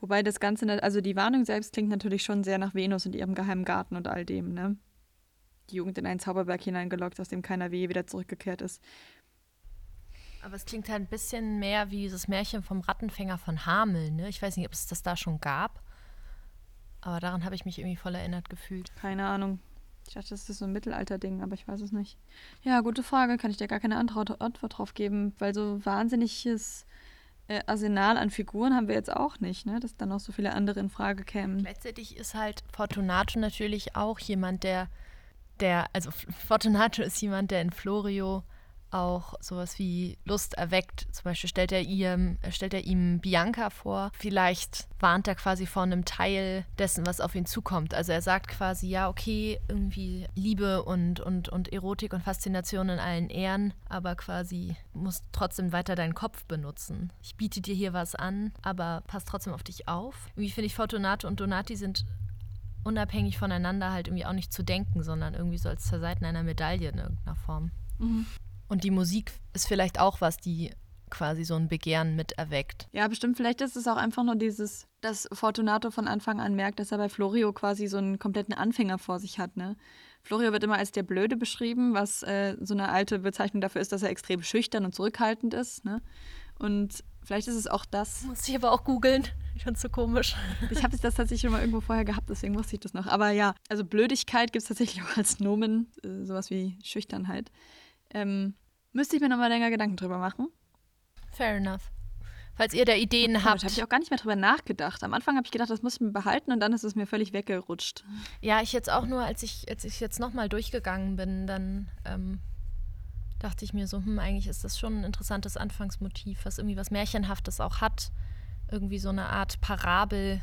Wobei das Ganze, also die Warnung selbst klingt natürlich schon sehr nach Venus und ihrem geheimen Garten und all dem, ne? Die Jugend in einen Zauberberg hineingelockt, aus dem keiner je wieder zurückgekehrt ist. Aber es klingt halt ein bisschen mehr wie dieses Märchen vom Rattenfänger von Hameln. Ne? Ich weiß nicht, ob es das da schon gab. Aber daran habe ich mich irgendwie voll erinnert gefühlt. Keine Ahnung. Ich dachte, das ist so ein Mittelalter-Ding, aber ich weiß es nicht. Ja, gute Frage. Kann ich dir gar keine Antwort, drauf geben, weil so wahnsinniges Arsenal an Figuren haben wir jetzt auch nicht, ne? Dass dann noch so viele andere in Frage kämen. Gleichzeitig ist halt Fortunato natürlich auch jemand, der, der, also Fortunato ist jemand, der in Florio auch sowas wie Lust erweckt. Zum Beispiel stellt er, ihm, stellt er ihm Bianca vor. Vielleicht warnt er quasi vor einem Teil dessen, was auf ihn zukommt. Also er sagt quasi, ja, okay, irgendwie Liebe und, und, und Erotik und Faszination in allen Ehren, aber quasi musst trotzdem weiter deinen Kopf benutzen. Ich biete dir hier was an, aber pass trotzdem auf dich auf. Irgendwie finde ich Fortunato und Donati sind unabhängig voneinander halt irgendwie auch nicht zu denken, sondern irgendwie so als zwei Seiten einer Medaille in irgendeiner Form. Mhm. Und die Musik ist vielleicht auch was, die quasi so ein Begehren mit erweckt. Ja, bestimmt. Vielleicht ist es auch einfach nur dieses, dass Fortunato von Anfang an merkt, dass er bei Florio quasi so einen kompletten Anfänger vor sich hat. Ne? Florio wird immer als der Blöde beschrieben, was äh, so eine alte Bezeichnung dafür ist, dass er extrem schüchtern und zurückhaltend ist. Ne? Und vielleicht ist es auch das. Muss ich aber auch googeln. Ich find's so komisch. Ich habe das tatsächlich schon mal irgendwo vorher gehabt, deswegen wusste ich das noch. Aber ja, also Blödigkeit gibt es tatsächlich auch als Nomen, äh, sowas wie Schüchternheit. Ähm, müsste ich mir nochmal länger Gedanken drüber machen. Fair enough. Falls ihr da Ideen habt. habe ich auch gar nicht mehr drüber nachgedacht. Am Anfang habe ich gedacht, das muss ich mir behalten und dann ist es mir völlig weggerutscht. Ja, ich jetzt auch nur, als ich, als ich jetzt nochmal durchgegangen bin, dann ähm, dachte ich mir so, hm, eigentlich ist das schon ein interessantes Anfangsmotiv, was irgendwie was Märchenhaftes auch hat. Irgendwie so eine Art Parabel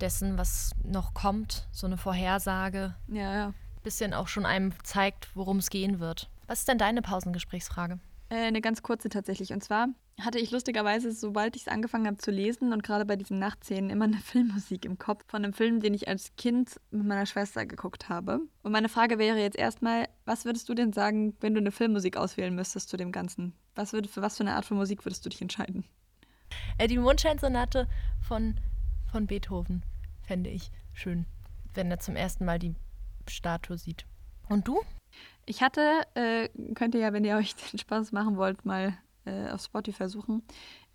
dessen, was noch kommt, so eine Vorhersage. Ja, ja. Bisschen auch schon einem zeigt, worum es gehen wird. Was ist denn deine Pausengesprächsfrage? Äh, eine ganz kurze tatsächlich. Und zwar hatte ich lustigerweise, sobald ich es angefangen habe zu lesen und gerade bei diesen Nachtszenen, immer eine Filmmusik im Kopf von einem Film, den ich als Kind mit meiner Schwester geguckt habe. Und meine Frage wäre jetzt erstmal, was würdest du denn sagen, wenn du eine Filmmusik auswählen müsstest zu dem Ganzen? Was würde, für was für eine Art von Musik würdest du dich entscheiden? Äh, die Mondscheinsonate von, von Beethoven fände ich schön, wenn er zum ersten Mal die Statue sieht. Und du? Ich hatte, äh, könnt ihr ja, wenn ihr euch den Spaß machen wollt, mal äh, auf Spotify suchen.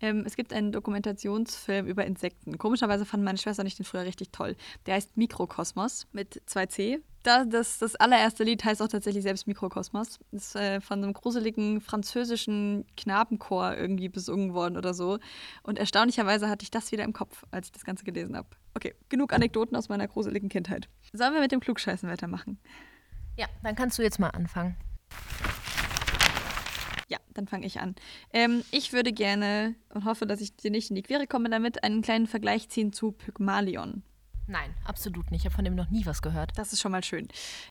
Ähm, es gibt einen Dokumentationsfilm über Insekten. Komischerweise fand meine Schwester nicht den früher richtig toll. Der heißt Mikrokosmos mit 2C. Da, das, das allererste Lied heißt auch tatsächlich selbst Mikrokosmos. Ist äh, von einem gruseligen französischen Knabenchor irgendwie besungen worden oder so. Und erstaunlicherweise hatte ich das wieder im Kopf, als ich das Ganze gelesen habe. Okay, genug Anekdoten aus meiner gruseligen Kindheit. Sollen wir mit dem Klugscheißen weitermachen? Ja, dann kannst du jetzt mal anfangen. Ja, dann fange ich an. Ähm, ich würde gerne und hoffe, dass ich dir nicht in die Quere komme damit, einen kleinen Vergleich ziehen zu Pygmalion. Nein, absolut nicht. Ich habe von dem noch nie was gehört. Das ist schon mal schön.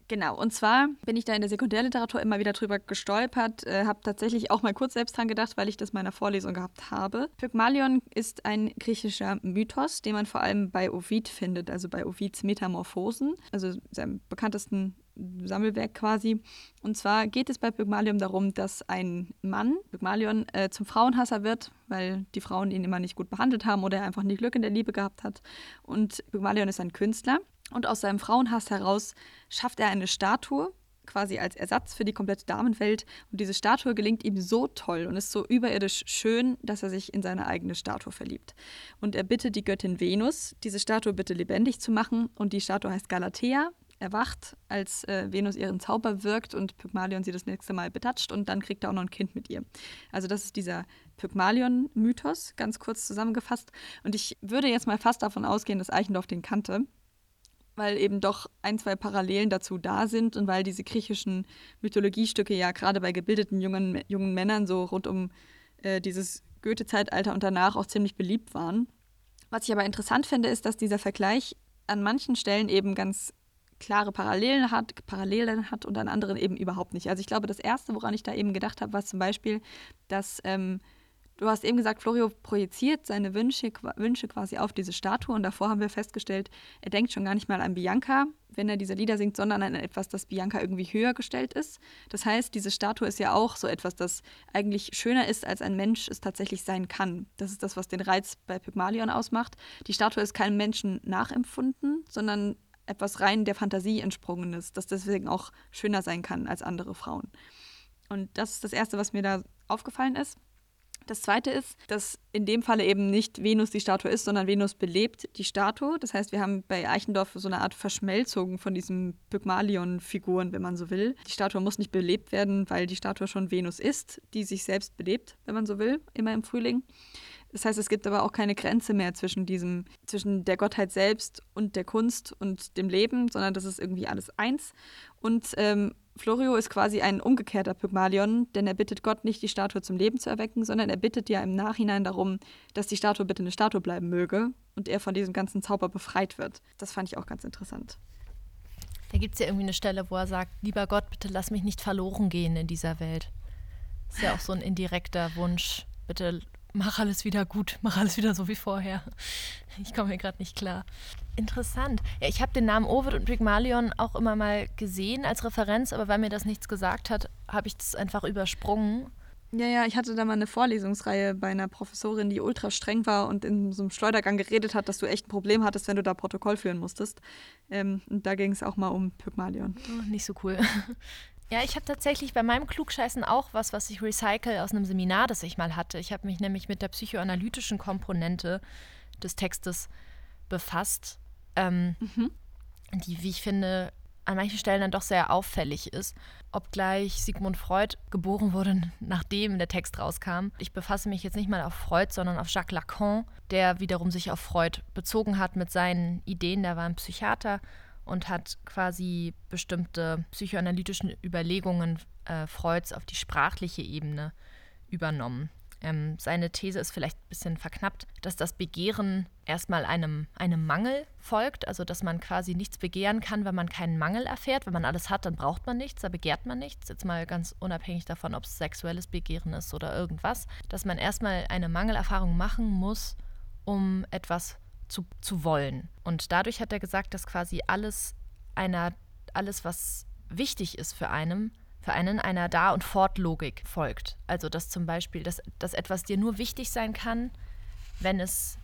Genau, und zwar bin ich da in der Sekundärliteratur immer wieder drüber gestolpert, äh, habe tatsächlich auch mal kurz selbst dran gedacht, weil ich das in meiner Vorlesung gehabt habe. Pygmalion ist ein griechischer Mythos, den man vor allem bei Ovid findet, also bei Ovids Metamorphosen, also seinem bekanntesten Sammelwerk quasi. Und zwar geht es bei Pygmalion darum, dass ein Mann, Pygmalion, äh, zum Frauenhasser wird, weil die Frauen ihn immer nicht gut behandelt haben oder er einfach nie Glück in der Liebe gehabt hat. Und Pygmalion ist ein Künstler. Und aus seinem Frauenhass heraus schafft er eine Statue, quasi als Ersatz für die komplette Damenwelt. Und diese Statue gelingt ihm so toll und ist so überirdisch schön, dass er sich in seine eigene Statue verliebt. Und er bittet die Göttin Venus, diese Statue bitte lebendig zu machen. Und die Statue heißt Galatea, erwacht, als äh, Venus ihren Zauber wirkt und Pygmalion sie das nächste Mal betatscht und dann kriegt er auch noch ein Kind mit ihr. Also das ist dieser Pygmalion-Mythos, ganz kurz zusammengefasst. Und ich würde jetzt mal fast davon ausgehen, dass Eichendorff den kannte, weil eben doch ein, zwei Parallelen dazu da sind und weil diese griechischen Mythologiestücke ja gerade bei gebildeten jungen, jungen Männern so rund um äh, dieses Goethe-Zeitalter und danach auch ziemlich beliebt waren. Was ich aber interessant finde, ist, dass dieser Vergleich an manchen Stellen eben ganz klare Parallelen hat, Parallelen hat und an anderen eben überhaupt nicht. Also ich glaube, das Erste, woran ich da eben gedacht habe, war zum Beispiel, dass ähm, du hast eben gesagt, Florio projiziert seine Wünsche, Wünsche quasi auf diese Statue und davor haben wir festgestellt, er denkt schon gar nicht mal an Bianca, wenn er diese Lieder singt, sondern an etwas, das Bianca irgendwie höher gestellt ist. Das heißt, diese Statue ist ja auch so etwas, das eigentlich schöner ist, als ein Mensch es tatsächlich sein kann. Das ist das, was den Reiz bei Pygmalion ausmacht. Die Statue ist keinem Menschen nachempfunden, sondern etwas rein der Fantasie entsprungenes, das deswegen auch schöner sein kann als andere Frauen. Und das ist das Erste, was mir da aufgefallen ist. Das Zweite ist, dass in dem Falle eben nicht Venus die Statue ist, sondern Venus belebt die Statue. Das heißt, wir haben bei Eichendorff so eine Art Verschmelzung von diesen Pygmalion-Figuren, wenn man so will. Die Statue muss nicht belebt werden, weil die Statue schon Venus ist, die sich selbst belebt, wenn man so will, immer im Frühling. Das heißt, es gibt aber auch keine Grenze mehr zwischen diesem, zwischen der Gottheit selbst und der Kunst und dem Leben, sondern das ist irgendwie alles eins. Und ähm, Florio ist quasi ein umgekehrter Pygmalion, denn er bittet Gott nicht, die Statue zum Leben zu erwecken, sondern er bittet ja im Nachhinein darum, dass die Statue bitte eine Statue bleiben möge und er von diesem ganzen Zauber befreit wird. Das fand ich auch ganz interessant. Da gibt es ja irgendwie eine Stelle, wo er sagt, lieber Gott, bitte lass mich nicht verloren gehen in dieser Welt. Das ist ja auch so ein indirekter Wunsch. Bitte mach alles wieder gut, mach alles wieder so wie vorher. Ich komme mir gerade nicht klar. Interessant. Ja, ich habe den Namen Ovid und Pygmalion auch immer mal gesehen als Referenz, aber weil mir das nichts gesagt hat, habe ich das einfach übersprungen. Ja, ja, ich hatte da mal eine Vorlesungsreihe bei einer Professorin, die ultra streng war und in so einem Schleudergang geredet hat, dass du echt ein Problem hattest, wenn du da Protokoll führen musstest. Ähm, und da ging es auch mal um Pygmalion. Oh, nicht so cool. Ja, ich habe tatsächlich bei meinem Klugscheißen auch was, was ich recycle aus einem Seminar, das ich mal hatte. Ich habe mich nämlich mit der psychoanalytischen Komponente des Textes befasst, ähm, mhm. die, wie ich finde, an manchen Stellen dann doch sehr auffällig ist, obgleich Sigmund Freud geboren wurde, nachdem der Text rauskam. Ich befasse mich jetzt nicht mal auf Freud, sondern auf Jacques Lacan, der wiederum sich auf Freud bezogen hat mit seinen Ideen. Der war ein Psychiater und hat quasi bestimmte psychoanalytischen Überlegungen äh, Freuds auf die sprachliche Ebene übernommen. Ähm, seine These ist vielleicht ein bisschen verknappt, dass das Begehren erstmal einem, einem Mangel folgt, also dass man quasi nichts begehren kann, wenn man keinen Mangel erfährt. Wenn man alles hat, dann braucht man nichts, da begehrt man nichts. Jetzt mal ganz unabhängig davon, ob es sexuelles Begehren ist oder irgendwas. Dass man erstmal eine Mangelerfahrung machen muss, um etwas zu, zu wollen. Und dadurch hat er gesagt, dass quasi alles einer, alles, was wichtig ist für einen, für einen einer Da- und Fortlogik folgt. Also dass zum Beispiel, dass, dass etwas dir nur wichtig sein kann, wenn es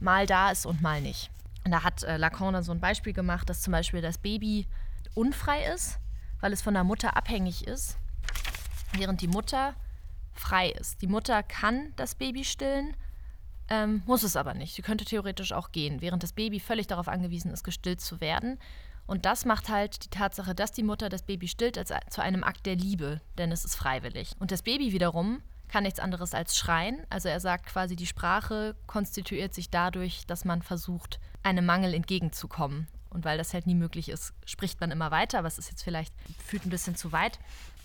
mal da ist und mal nicht. Und da hat äh, Lacan dann so ein Beispiel gemacht, dass zum Beispiel das Baby unfrei ist, weil es von der Mutter abhängig ist, während die Mutter frei ist. Die Mutter kann das Baby stillen, ähm, muss es aber nicht. Sie könnte theoretisch auch gehen, während das Baby völlig darauf angewiesen ist, gestillt zu werden. Und das macht halt die Tatsache, dass die Mutter das Baby stillt, als, zu einem Akt der Liebe, denn es ist freiwillig. Und das Baby wiederum kann nichts anderes als schreien. Also er sagt quasi, die Sprache konstituiert sich dadurch, dass man versucht, einem Mangel entgegenzukommen. Und weil das halt nie möglich ist, spricht man immer weiter, aber es ist jetzt vielleicht, führt ein bisschen zu weit.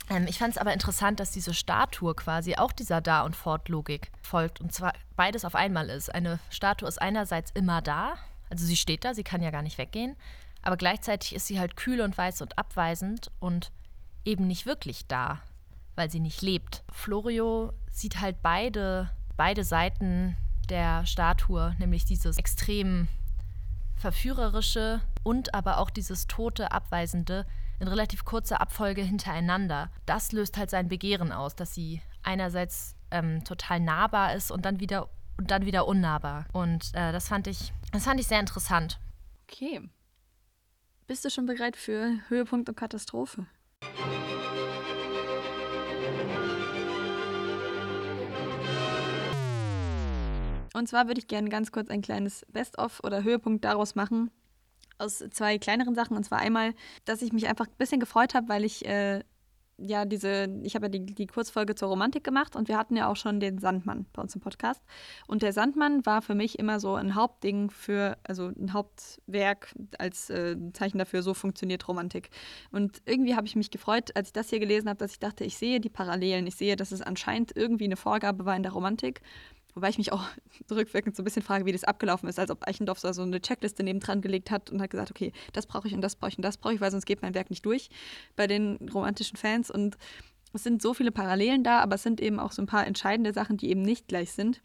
Ähm, ich fand es aber interessant, dass diese Statue quasi auch dieser Da- und Fortlogik folgt. Und zwar beides auf einmal ist. Eine Statue ist einerseits immer da, also sie steht da, sie kann ja gar nicht weggehen. Aber gleichzeitig ist sie halt kühl und weiß und abweisend und eben nicht wirklich da, weil sie nicht lebt. Florio sieht halt beide, beide Seiten der Statue, nämlich dieses extrem verführerische und aber auch dieses tote, abweisende in relativ kurzer Abfolge hintereinander. Das löst halt sein Begehren aus, dass sie einerseits ähm, total nahbar ist und dann wieder und dann wieder unnahbar. Und äh, das fand ich, das fand ich sehr interessant. Okay. Bist du schon bereit für Höhepunkt und Katastrophe? Und zwar würde ich gerne ganz kurz ein kleines Best-of oder Höhepunkt daraus machen. Aus zwei kleineren Sachen. Und zwar einmal, dass ich mich einfach ein bisschen gefreut habe, weil ich äh, ja diese, ich habe ja die, die Kurzfolge zur Romantik gemacht und wir hatten ja auch schon den Sandmann bei uns im Podcast. Und der Sandmann war für mich immer so ein Hauptding für, also ein Hauptwerk als äh, Zeichen dafür, so funktioniert Romantik. Und irgendwie habe ich mich gefreut, als ich das hier gelesen habe, dass ich dachte, ich sehe die Parallelen, ich sehe, dass es anscheinend irgendwie eine Vorgabe war in der Romantik. Wobei ich mich auch rückwirkend so ein bisschen frage, wie das abgelaufen ist, als ob Eichendorff so eine Checkliste nebendran gelegt hat und hat gesagt, okay, das brauche ich und das brauche ich und das brauche ich, weil sonst geht mein Werk nicht durch bei den romantischen Fans. Und es sind so viele Parallelen da, aber es sind eben auch so ein paar entscheidende Sachen, die eben nicht gleich sind.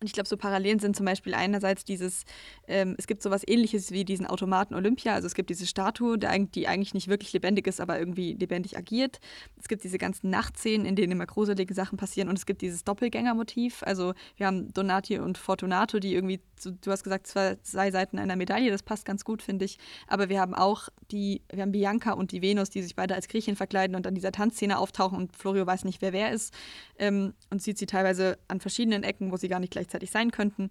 Und ich glaube, so Parallelen sind zum Beispiel einerseits dieses, ähm, es gibt sowas ähnliches wie diesen Automaten Olympia, also es gibt diese Statue, die eigentlich nicht wirklich lebendig ist, aber irgendwie lebendig agiert. Es gibt diese ganzen Nachtszenen, in denen immer gruselige Sachen passieren und es gibt dieses Doppelgängermotiv. Also wir haben Donati und Fortunato, die irgendwie, du hast gesagt, zwei, zwei Seiten einer Medaille, das passt ganz gut, finde ich. Aber wir haben auch die, wir haben Bianca und die Venus, die sich beide als Griechin verkleiden und an dieser Tanzszene auftauchen und Florio weiß nicht, wer wer ist ähm, und sieht sie teilweise an verschiedenen Ecken, wo sie gar nicht gleich gleichzeitig sein könnten.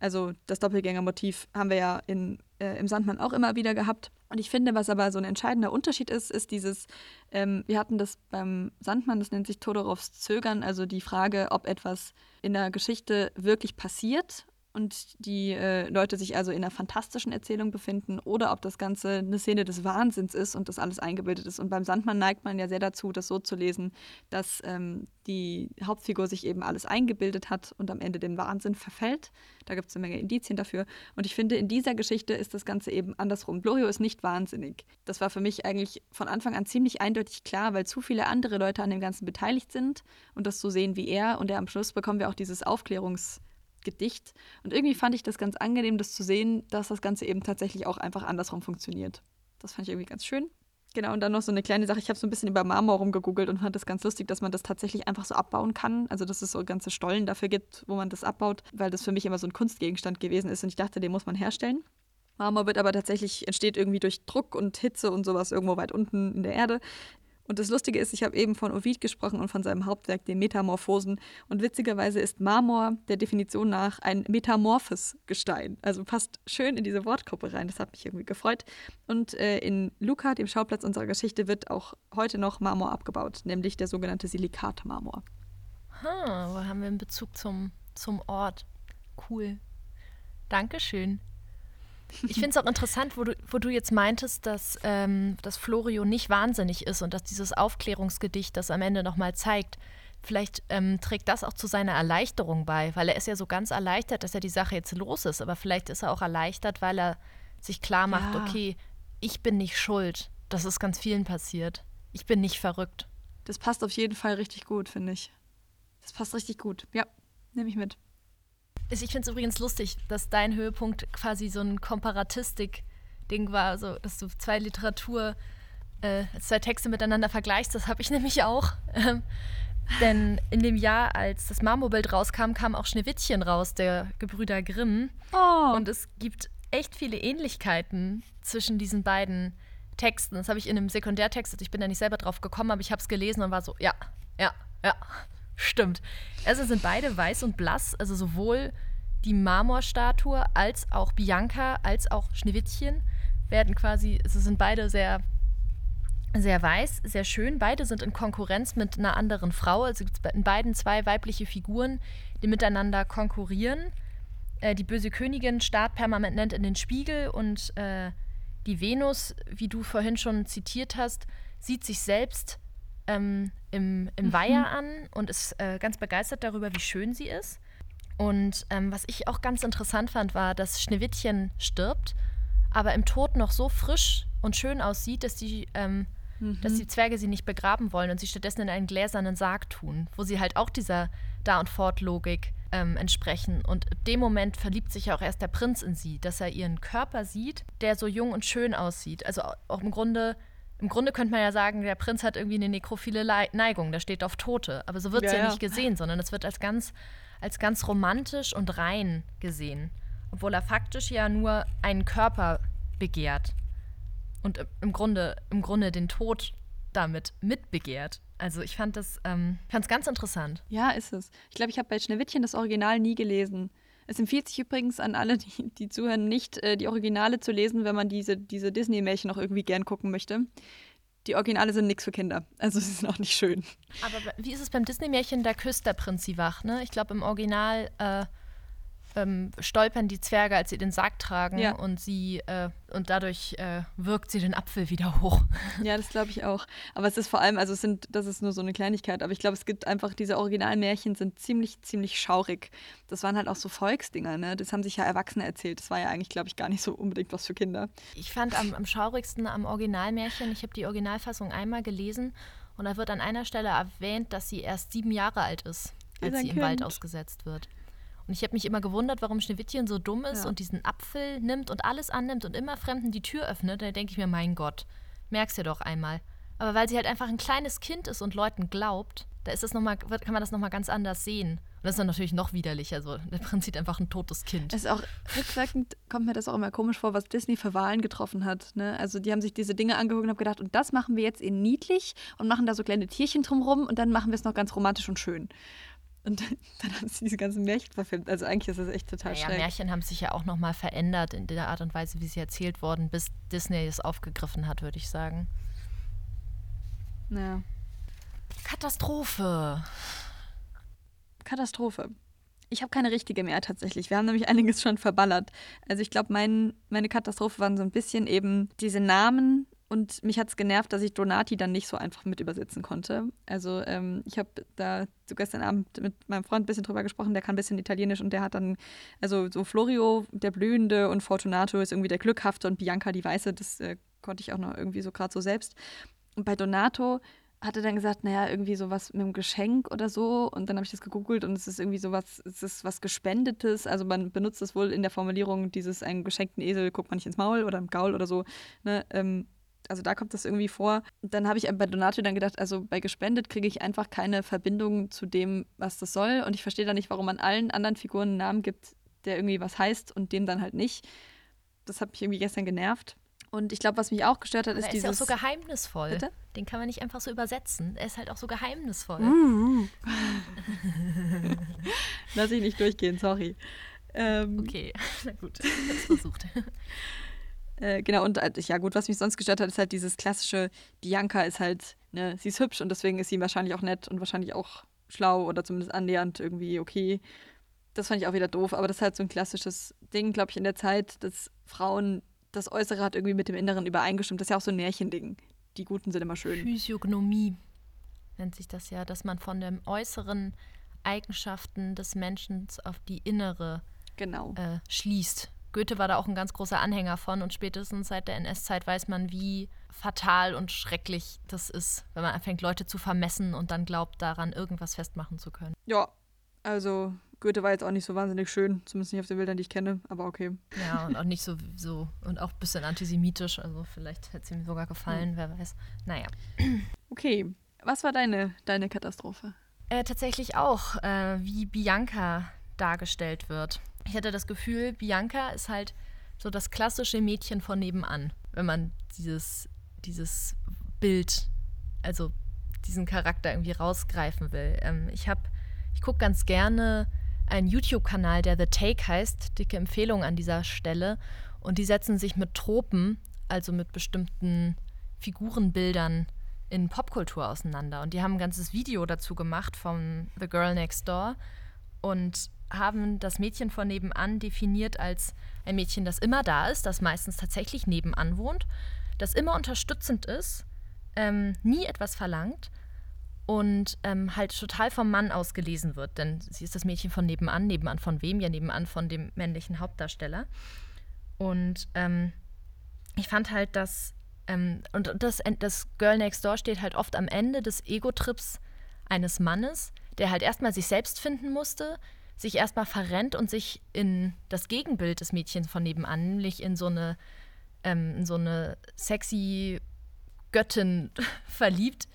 Also das Doppelgängermotiv haben wir ja in, äh, im Sandmann auch immer wieder gehabt. Und ich finde, was aber so ein entscheidender Unterschied ist, ist dieses, ähm, wir hatten das beim Sandmann, das nennt sich Todorovs Zögern, also die Frage, ob etwas in der Geschichte wirklich passiert und die äh, Leute sich also in einer fantastischen Erzählung befinden oder ob das Ganze eine Szene des Wahnsinns ist und das alles eingebildet ist. Und beim Sandmann neigt man ja sehr dazu, das so zu lesen, dass ähm, die Hauptfigur sich eben alles eingebildet hat und am Ende dem Wahnsinn verfällt. Da gibt es eine Menge Indizien dafür. Und ich finde, in dieser Geschichte ist das Ganze eben andersrum. Blorio ist nicht wahnsinnig. Das war für mich eigentlich von Anfang an ziemlich eindeutig klar, weil zu viele andere Leute an dem Ganzen beteiligt sind und das so sehen wie er. Und am Schluss bekommen wir auch dieses Aufklärungs- Gedicht. Und irgendwie fand ich das ganz angenehm, das zu sehen, dass das Ganze eben tatsächlich auch einfach andersrum funktioniert. Das fand ich irgendwie ganz schön. Genau, und dann noch so eine kleine Sache. Ich habe so ein bisschen über Marmor rumgegoogelt und fand das ganz lustig, dass man das tatsächlich einfach so abbauen kann. Also, dass es so ganze Stollen dafür gibt, wo man das abbaut, weil das für mich immer so ein Kunstgegenstand gewesen ist und ich dachte, den muss man herstellen. Marmor wird aber tatsächlich, entsteht irgendwie durch Druck und Hitze und sowas irgendwo weit unten in der Erde. Und das Lustige ist, ich habe eben von Ovid gesprochen und von seinem Hauptwerk, den Metamorphosen. Und witzigerweise ist Marmor der Definition nach ein metamorphes Gestein. Also passt schön in diese Wortgruppe rein. Das hat mich irgendwie gefreut. Und äh, in Luca, dem Schauplatz unserer Geschichte, wird auch heute noch Marmor abgebaut, nämlich der sogenannte Silikatmarmor. Ha, wo haben wir einen Bezug zum, zum Ort? Cool. Dankeschön. Ich finde es auch interessant, wo du, wo du jetzt meintest, dass, ähm, dass Florio nicht wahnsinnig ist und dass dieses Aufklärungsgedicht das am Ende nochmal zeigt. Vielleicht ähm, trägt das auch zu seiner Erleichterung bei, weil er ist ja so ganz erleichtert, dass ja die Sache jetzt los ist. Aber vielleicht ist er auch erleichtert, weil er sich klar macht, ja. okay, ich bin nicht schuld. Das ist ganz vielen passiert. Ich bin nicht verrückt. Das passt auf jeden Fall richtig gut, finde ich. Das passt richtig gut. Ja, nehme ich mit. Ich finde es übrigens lustig, dass dein Höhepunkt quasi so ein Komparatistik-Ding war, so dass du zwei Literatur, äh, zwei Texte miteinander vergleichst. Das habe ich nämlich auch. Ähm, denn in dem Jahr, als das Marmorbild rauskam, kam auch Schneewittchen raus, der Gebrüder Grimm. Oh. Und es gibt echt viele Ähnlichkeiten zwischen diesen beiden Texten. Das habe ich in einem Sekundärtext, also ich bin da nicht selber drauf gekommen, aber ich habe es gelesen und war so, ja, ja, ja, Stimmt. Also sind beide weiß und blass, also sowohl die Marmorstatue als auch Bianca als auch Schneewittchen werden quasi, also sind beide sehr sehr weiß, sehr schön. Beide sind in Konkurrenz mit einer anderen Frau. Also gibt es in beiden zwei weibliche Figuren, die miteinander konkurrieren. Äh, die böse Königin starrt permanent in den Spiegel und äh, die Venus, wie du vorhin schon zitiert hast, sieht sich selbst ähm, im, im mhm. Weiher an und ist äh, ganz begeistert darüber, wie schön sie ist. Und ähm, was ich auch ganz interessant fand, war, dass Schneewittchen stirbt, aber im Tod noch so frisch und schön aussieht, dass die, ähm, mhm. dass die Zwerge sie nicht begraben wollen und sie stattdessen in einen gläsernen Sarg tun, wo sie halt auch dieser Da- und Fort-Logik ähm, entsprechen. Und in dem Moment verliebt sich ja auch erst der Prinz in sie, dass er ihren Körper sieht, der so jung und schön aussieht. Also auch im Grunde im Grunde könnte man ja sagen, der Prinz hat irgendwie eine nekrophile Neigung, der steht auf Tote. Aber so wird es ja, ja, nicht gesehen, sondern es wird als ganz, als ganz romantisch und rein gesehen. Obwohl er faktisch ja nur einen Körper begehrt. Und im Grunde, im Grunde den Tod damit mitbegehrt. Also ich fand das ähm, fand's ganz interessant. Ja, ist es. Ich glaube, ich habe bei Schneewittchen das Original nie gelesen. Es empfiehlt sich übrigens an alle, die, die zuhören, nicht äh, die Originale zu lesen, wenn man diese, diese Disney-Märchen noch irgendwie gern gucken möchte. Die Originale sind nichts für Kinder. Also sie sind auch nicht schön. Aber wie ist es beim Disney-Märchen? Da küsst der Prinz sie wach, ne? Ich glaube, im Original äh, ähm, stolpern die Zwerge, als sie den Sarg tragen ja. und sie äh, und dadurch äh, wirkt sie den Apfel wieder hoch. Ja, das glaube ich auch. Aber es ist vor allem, also es sind, das ist nur so eine Kleinigkeit, aber ich glaube, es gibt einfach, diese Originalmärchen sind ziemlich, ziemlich schaurig. Das waren halt auch so Volksdinger, ne? Das haben sich ja Erwachsene erzählt. Das war ja eigentlich, glaube ich, gar nicht so unbedingt was für Kinder. Ich fand am, am schaurigsten am Originalmärchen, ich habe die Originalfassung einmal gelesen und da wird an einer Stelle erwähnt, dass sie erst sieben Jahre alt ist, als sie im Wald ausgesetzt wird. Und ich habe mich immer gewundert, warum Schneewittchen so dumm ist ja. und diesen Apfel nimmt und alles annimmt und immer Fremden die Tür öffnet. Da denke ich mir, mein Gott, merkst du doch einmal. Aber weil sie halt einfach ein kleines Kind ist und Leuten glaubt, da ist das noch mal, kann man das nochmal ganz anders sehen. Und das ist dann natürlich noch widerlicher. Also der Prinz sieht einfach ein totes Kind. Es ist auch rückwirkend kommt mir das auch immer komisch vor, was Disney für Wahlen getroffen hat. Ne? Also die haben sich diese Dinge angeguckt und haben gedacht, und das machen wir jetzt in niedlich und machen da so kleine Tierchen drumrum und dann machen wir es noch ganz romantisch und schön. Und dann haben sie diese ganzen Märchen verfilmt. Also eigentlich ist das echt total naja, schräg. Märchen haben sich ja auch nochmal verändert in der Art und Weise, wie sie erzählt wurden, bis Disney es aufgegriffen hat, würde ich sagen. Ja. Katastrophe. Katastrophe. Ich habe keine richtige mehr tatsächlich. Wir haben nämlich einiges schon verballert. Also ich glaube, mein, meine Katastrophe waren so ein bisschen eben diese Namen und mich hat es genervt, dass ich Donati dann nicht so einfach mit übersetzen konnte. Also ähm, ich habe da so gestern Abend mit meinem Freund ein bisschen drüber gesprochen, der kann ein bisschen Italienisch und der hat dann, also so Florio, der Blühende und Fortunato ist irgendwie der Glückhafte und Bianca die Weiße, das äh, konnte ich auch noch irgendwie so gerade so selbst. Und bei Donato hat er dann gesagt, naja, irgendwie sowas mit einem Geschenk oder so. Und dann habe ich das gegoogelt und es ist irgendwie sowas, es ist was Gespendetes. Also man benutzt es wohl in der Formulierung, dieses einen geschenkten Esel guckt man nicht ins Maul oder im Gaul oder so. Ne? Ähm, also da kommt das irgendwie vor. Dann habe ich bei Donato dann gedacht, also bei gespendet kriege ich einfach keine Verbindung zu dem, was das soll. Und ich verstehe dann nicht, warum man allen anderen Figuren einen Namen gibt, der irgendwie was heißt und dem dann halt nicht. Das hat mich irgendwie gestern genervt. Und ich glaube, was mich auch gestört hat, Aber ist er ist dieses. ja auch so geheimnisvoll. Bitte? Den kann man nicht einfach so übersetzen. Er ist halt auch so geheimnisvoll. Mhm. Lass ich nicht durchgehen, sorry. Ähm, Okay, na gut, ich hab's versucht. Äh, genau, und äh, ja gut, was mich sonst gestört hat, ist halt dieses klassische, Bianca ist halt, ne, sie ist hübsch und deswegen ist sie wahrscheinlich auch nett und wahrscheinlich auch schlau oder zumindest annähernd irgendwie okay. Das fand ich auch wieder doof, aber das ist halt so ein klassisches Ding, glaube ich, in der Zeit, dass Frauen, das Äußere hat irgendwie mit dem Inneren übereingestimmt. Das ist ja auch so ein Märchending. Die Guten sind immer schön. Physiognomie nennt sich das ja, dass man von den äußeren Eigenschaften des Menschen auf die innere Genau. äh, schließt. Goethe war da auch ein ganz großer Anhänger von und spätestens seit der NS-Zeit weiß man, wie fatal und schrecklich das ist, wenn man anfängt, Leute zu vermessen und dann glaubt, daran irgendwas festmachen zu können. Ja, also Goethe war jetzt auch nicht so wahnsinnig schön, zumindest nicht auf den Bildern, die ich kenne, aber okay. Ja, und auch nicht so, so und auch ein bisschen antisemitisch, also vielleicht hätte es ihm sogar gefallen, wer weiß. Naja. Okay, was war deine, deine Katastrophe? Äh, tatsächlich auch, äh, wie Bianca dargestellt wird. Ich hatte das Gefühl, Bianca ist halt so das klassische Mädchen von nebenan, wenn man dieses, dieses Bild, also diesen Charakter irgendwie rausgreifen will. Ähm, ich habe, ich gucke ganz gerne einen YouTube-Kanal, der The Take heißt, dicke Empfehlung an dieser Stelle. Und die setzen sich mit Tropen, also mit bestimmten Figurenbildern in Popkultur auseinander. Und die haben ein ganzes Video dazu gemacht vom The Girl Next Door und haben das Mädchen von nebenan definiert als ein Mädchen, das immer da ist, das meistens tatsächlich nebenan wohnt, das immer unterstützend ist, ähm, nie etwas verlangt und ähm, halt total vom Mann ausgelesen wird. Denn sie ist das Mädchen von nebenan. Nebenan von wem? Ja, nebenan von dem männlichen Hauptdarsteller. Und ähm, ich fand halt, dass ähm, und das, das Girl Next Door steht halt oft am Ende des Ego-Trips eines Mannes, der halt erstmal sich selbst finden musste, sich erstmal verrennt und sich in das Gegenbild des Mädchens von nebenan, nämlich in so eine, ähm, in so eine sexy Göttin verliebt.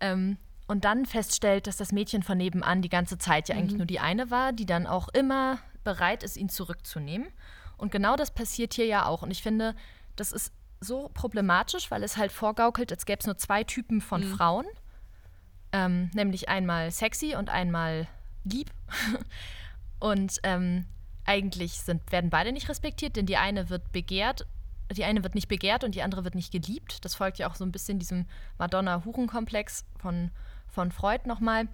Ähm, und dann feststellt, dass das Mädchen von nebenan die ganze Zeit ja eigentlich nur die eine war, die dann auch immer bereit ist, ihn zurückzunehmen. Und genau das passiert hier ja auch. Und ich finde, das ist so problematisch, weil es halt vorgaukelt, als gäbe es nur zwei Typen von Frauen. Ähm, nämlich einmal sexy und einmal lieb. und ähm, eigentlich sind, werden beide nicht respektiert, denn die eine wird begehrt, die eine wird nicht begehrt und die andere wird nicht geliebt. Das folgt ja auch so ein bisschen diesem Madonna-Huren-Komplex von, von Freud nochmal.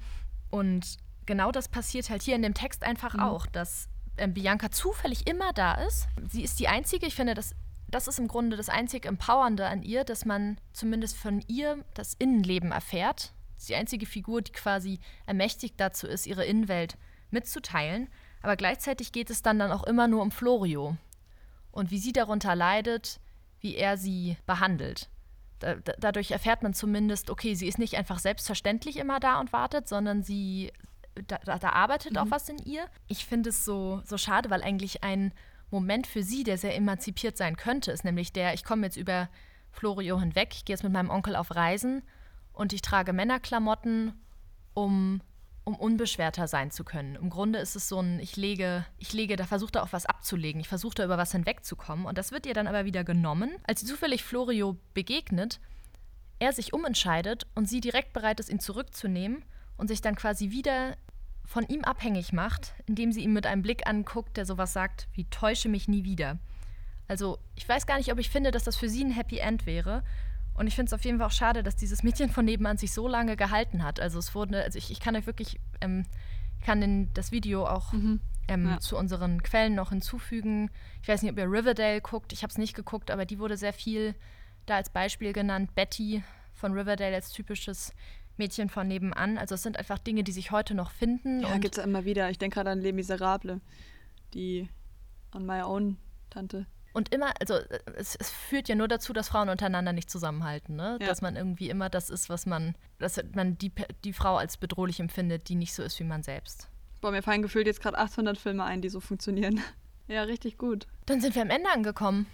Und genau das passiert halt hier in dem Text einfach auch, dass ähm, Bianca zufällig immer da ist. Sie ist die Einzige, ich finde, das, das ist im Grunde das einzig Empowernde an ihr, dass man zumindest von ihr das Innenleben erfährt. Die einzige Figur, die quasi ermächtigt dazu ist, ihre Innenwelt mitzuteilen. Aber gleichzeitig geht es dann, dann auch immer nur um Florio und wie sie darunter leidet, wie er sie behandelt. Da, da, dadurch erfährt man zumindest, okay, sie ist nicht einfach selbstverständlich immer da und wartet, sondern sie, da, da, arbeitet auch was in ihr. Ich finde es so, so schade, weil eigentlich ein Moment für sie, der sehr emanzipiert sein könnte, ist nämlich der, ich komme jetzt über Florio hinweg, ich gehe jetzt mit meinem Onkel auf Reisen und ich trage Männerklamotten, um um unbeschwerter sein zu können. Im Grunde ist es so ein, ich lege, ich lege, da versucht er auch was abzulegen. Ich versuche da über was hinwegzukommen. Und das wird ihr dann aber wieder genommen. Als sie zufällig Florio begegnet, er sich umentscheidet und sie direkt bereit ist, ihn zurückzunehmen und sich dann quasi wieder von ihm abhängig macht, indem sie ihn mit einem Blick anguckt, der sowas sagt wie täusche mich nie wieder. Also ich weiß gar nicht, ob ich finde, dass das für sie ein Happy End wäre. Und ich finde es auf jeden Fall auch schade, dass dieses Mädchen von nebenan sich so lange gehalten hat. Also es wurde, also ich, ich kann euch wirklich, ähm, kann in das Video auch ähm, Ja. zu unseren Quellen noch hinzufügen. Ich weiß nicht, ob ihr Riverdale guckt. Ich habe es nicht geguckt, aber die wurde sehr viel da als Beispiel genannt. Betty von Riverdale als typisches Mädchen von nebenan. Also es sind einfach Dinge, die sich heute noch finden. Ja, gibt es ja immer wieder. Ich denke gerade an Les Miserables, die On My Own Tante. Und immer, also äh, es, es führt ja nur dazu, dass Frauen untereinander nicht zusammenhalten, ne? Ja. Dass man irgendwie immer das ist, was man, dass man die, die Frau als bedrohlich empfindet, die nicht so ist wie man selbst. Boah, mir fallen gefühlt jetzt gerade 800 Filme ein, die so funktionieren. Ja, richtig gut. Dann sind wir am Ende angekommen.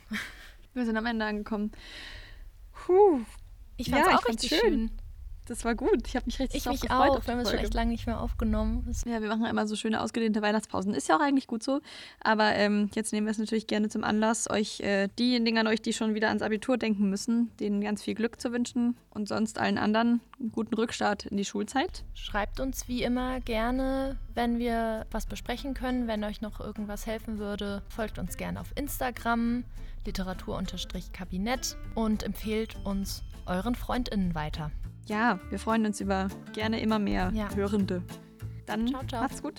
Wir sind am Ende angekommen. Puh. Ich fand's Ja, ich auch fand's richtig schön. schön. Das war gut. Ich habe mich richtig Ich drauf mich gefreut. auch. auf die Wir haben es schon echt lange nicht mehr aufgenommen. Das Ja, wir machen immer so schöne ausgedehnte Weihnachtspausen. Ist ja auch eigentlich gut so. Aber ähm, jetzt nehmen wir es natürlich gerne zum Anlass, euch äh, diejenigen an euch, die schon wieder ans Abitur denken müssen, denen ganz viel Glück zu wünschen und sonst allen anderen einen guten Rückstart in die Schulzeit. Schreibt uns wie immer gerne, wenn wir was besprechen können, wenn euch noch irgendwas helfen würde. Folgt uns gerne auf Instagram, Literatur-Kabinett und empfehlt uns euren FreundInnen weiter. Ja, wir freuen uns über gerne immer mehr Ja. Hörende. Dann Ciao, ciao. macht's gut.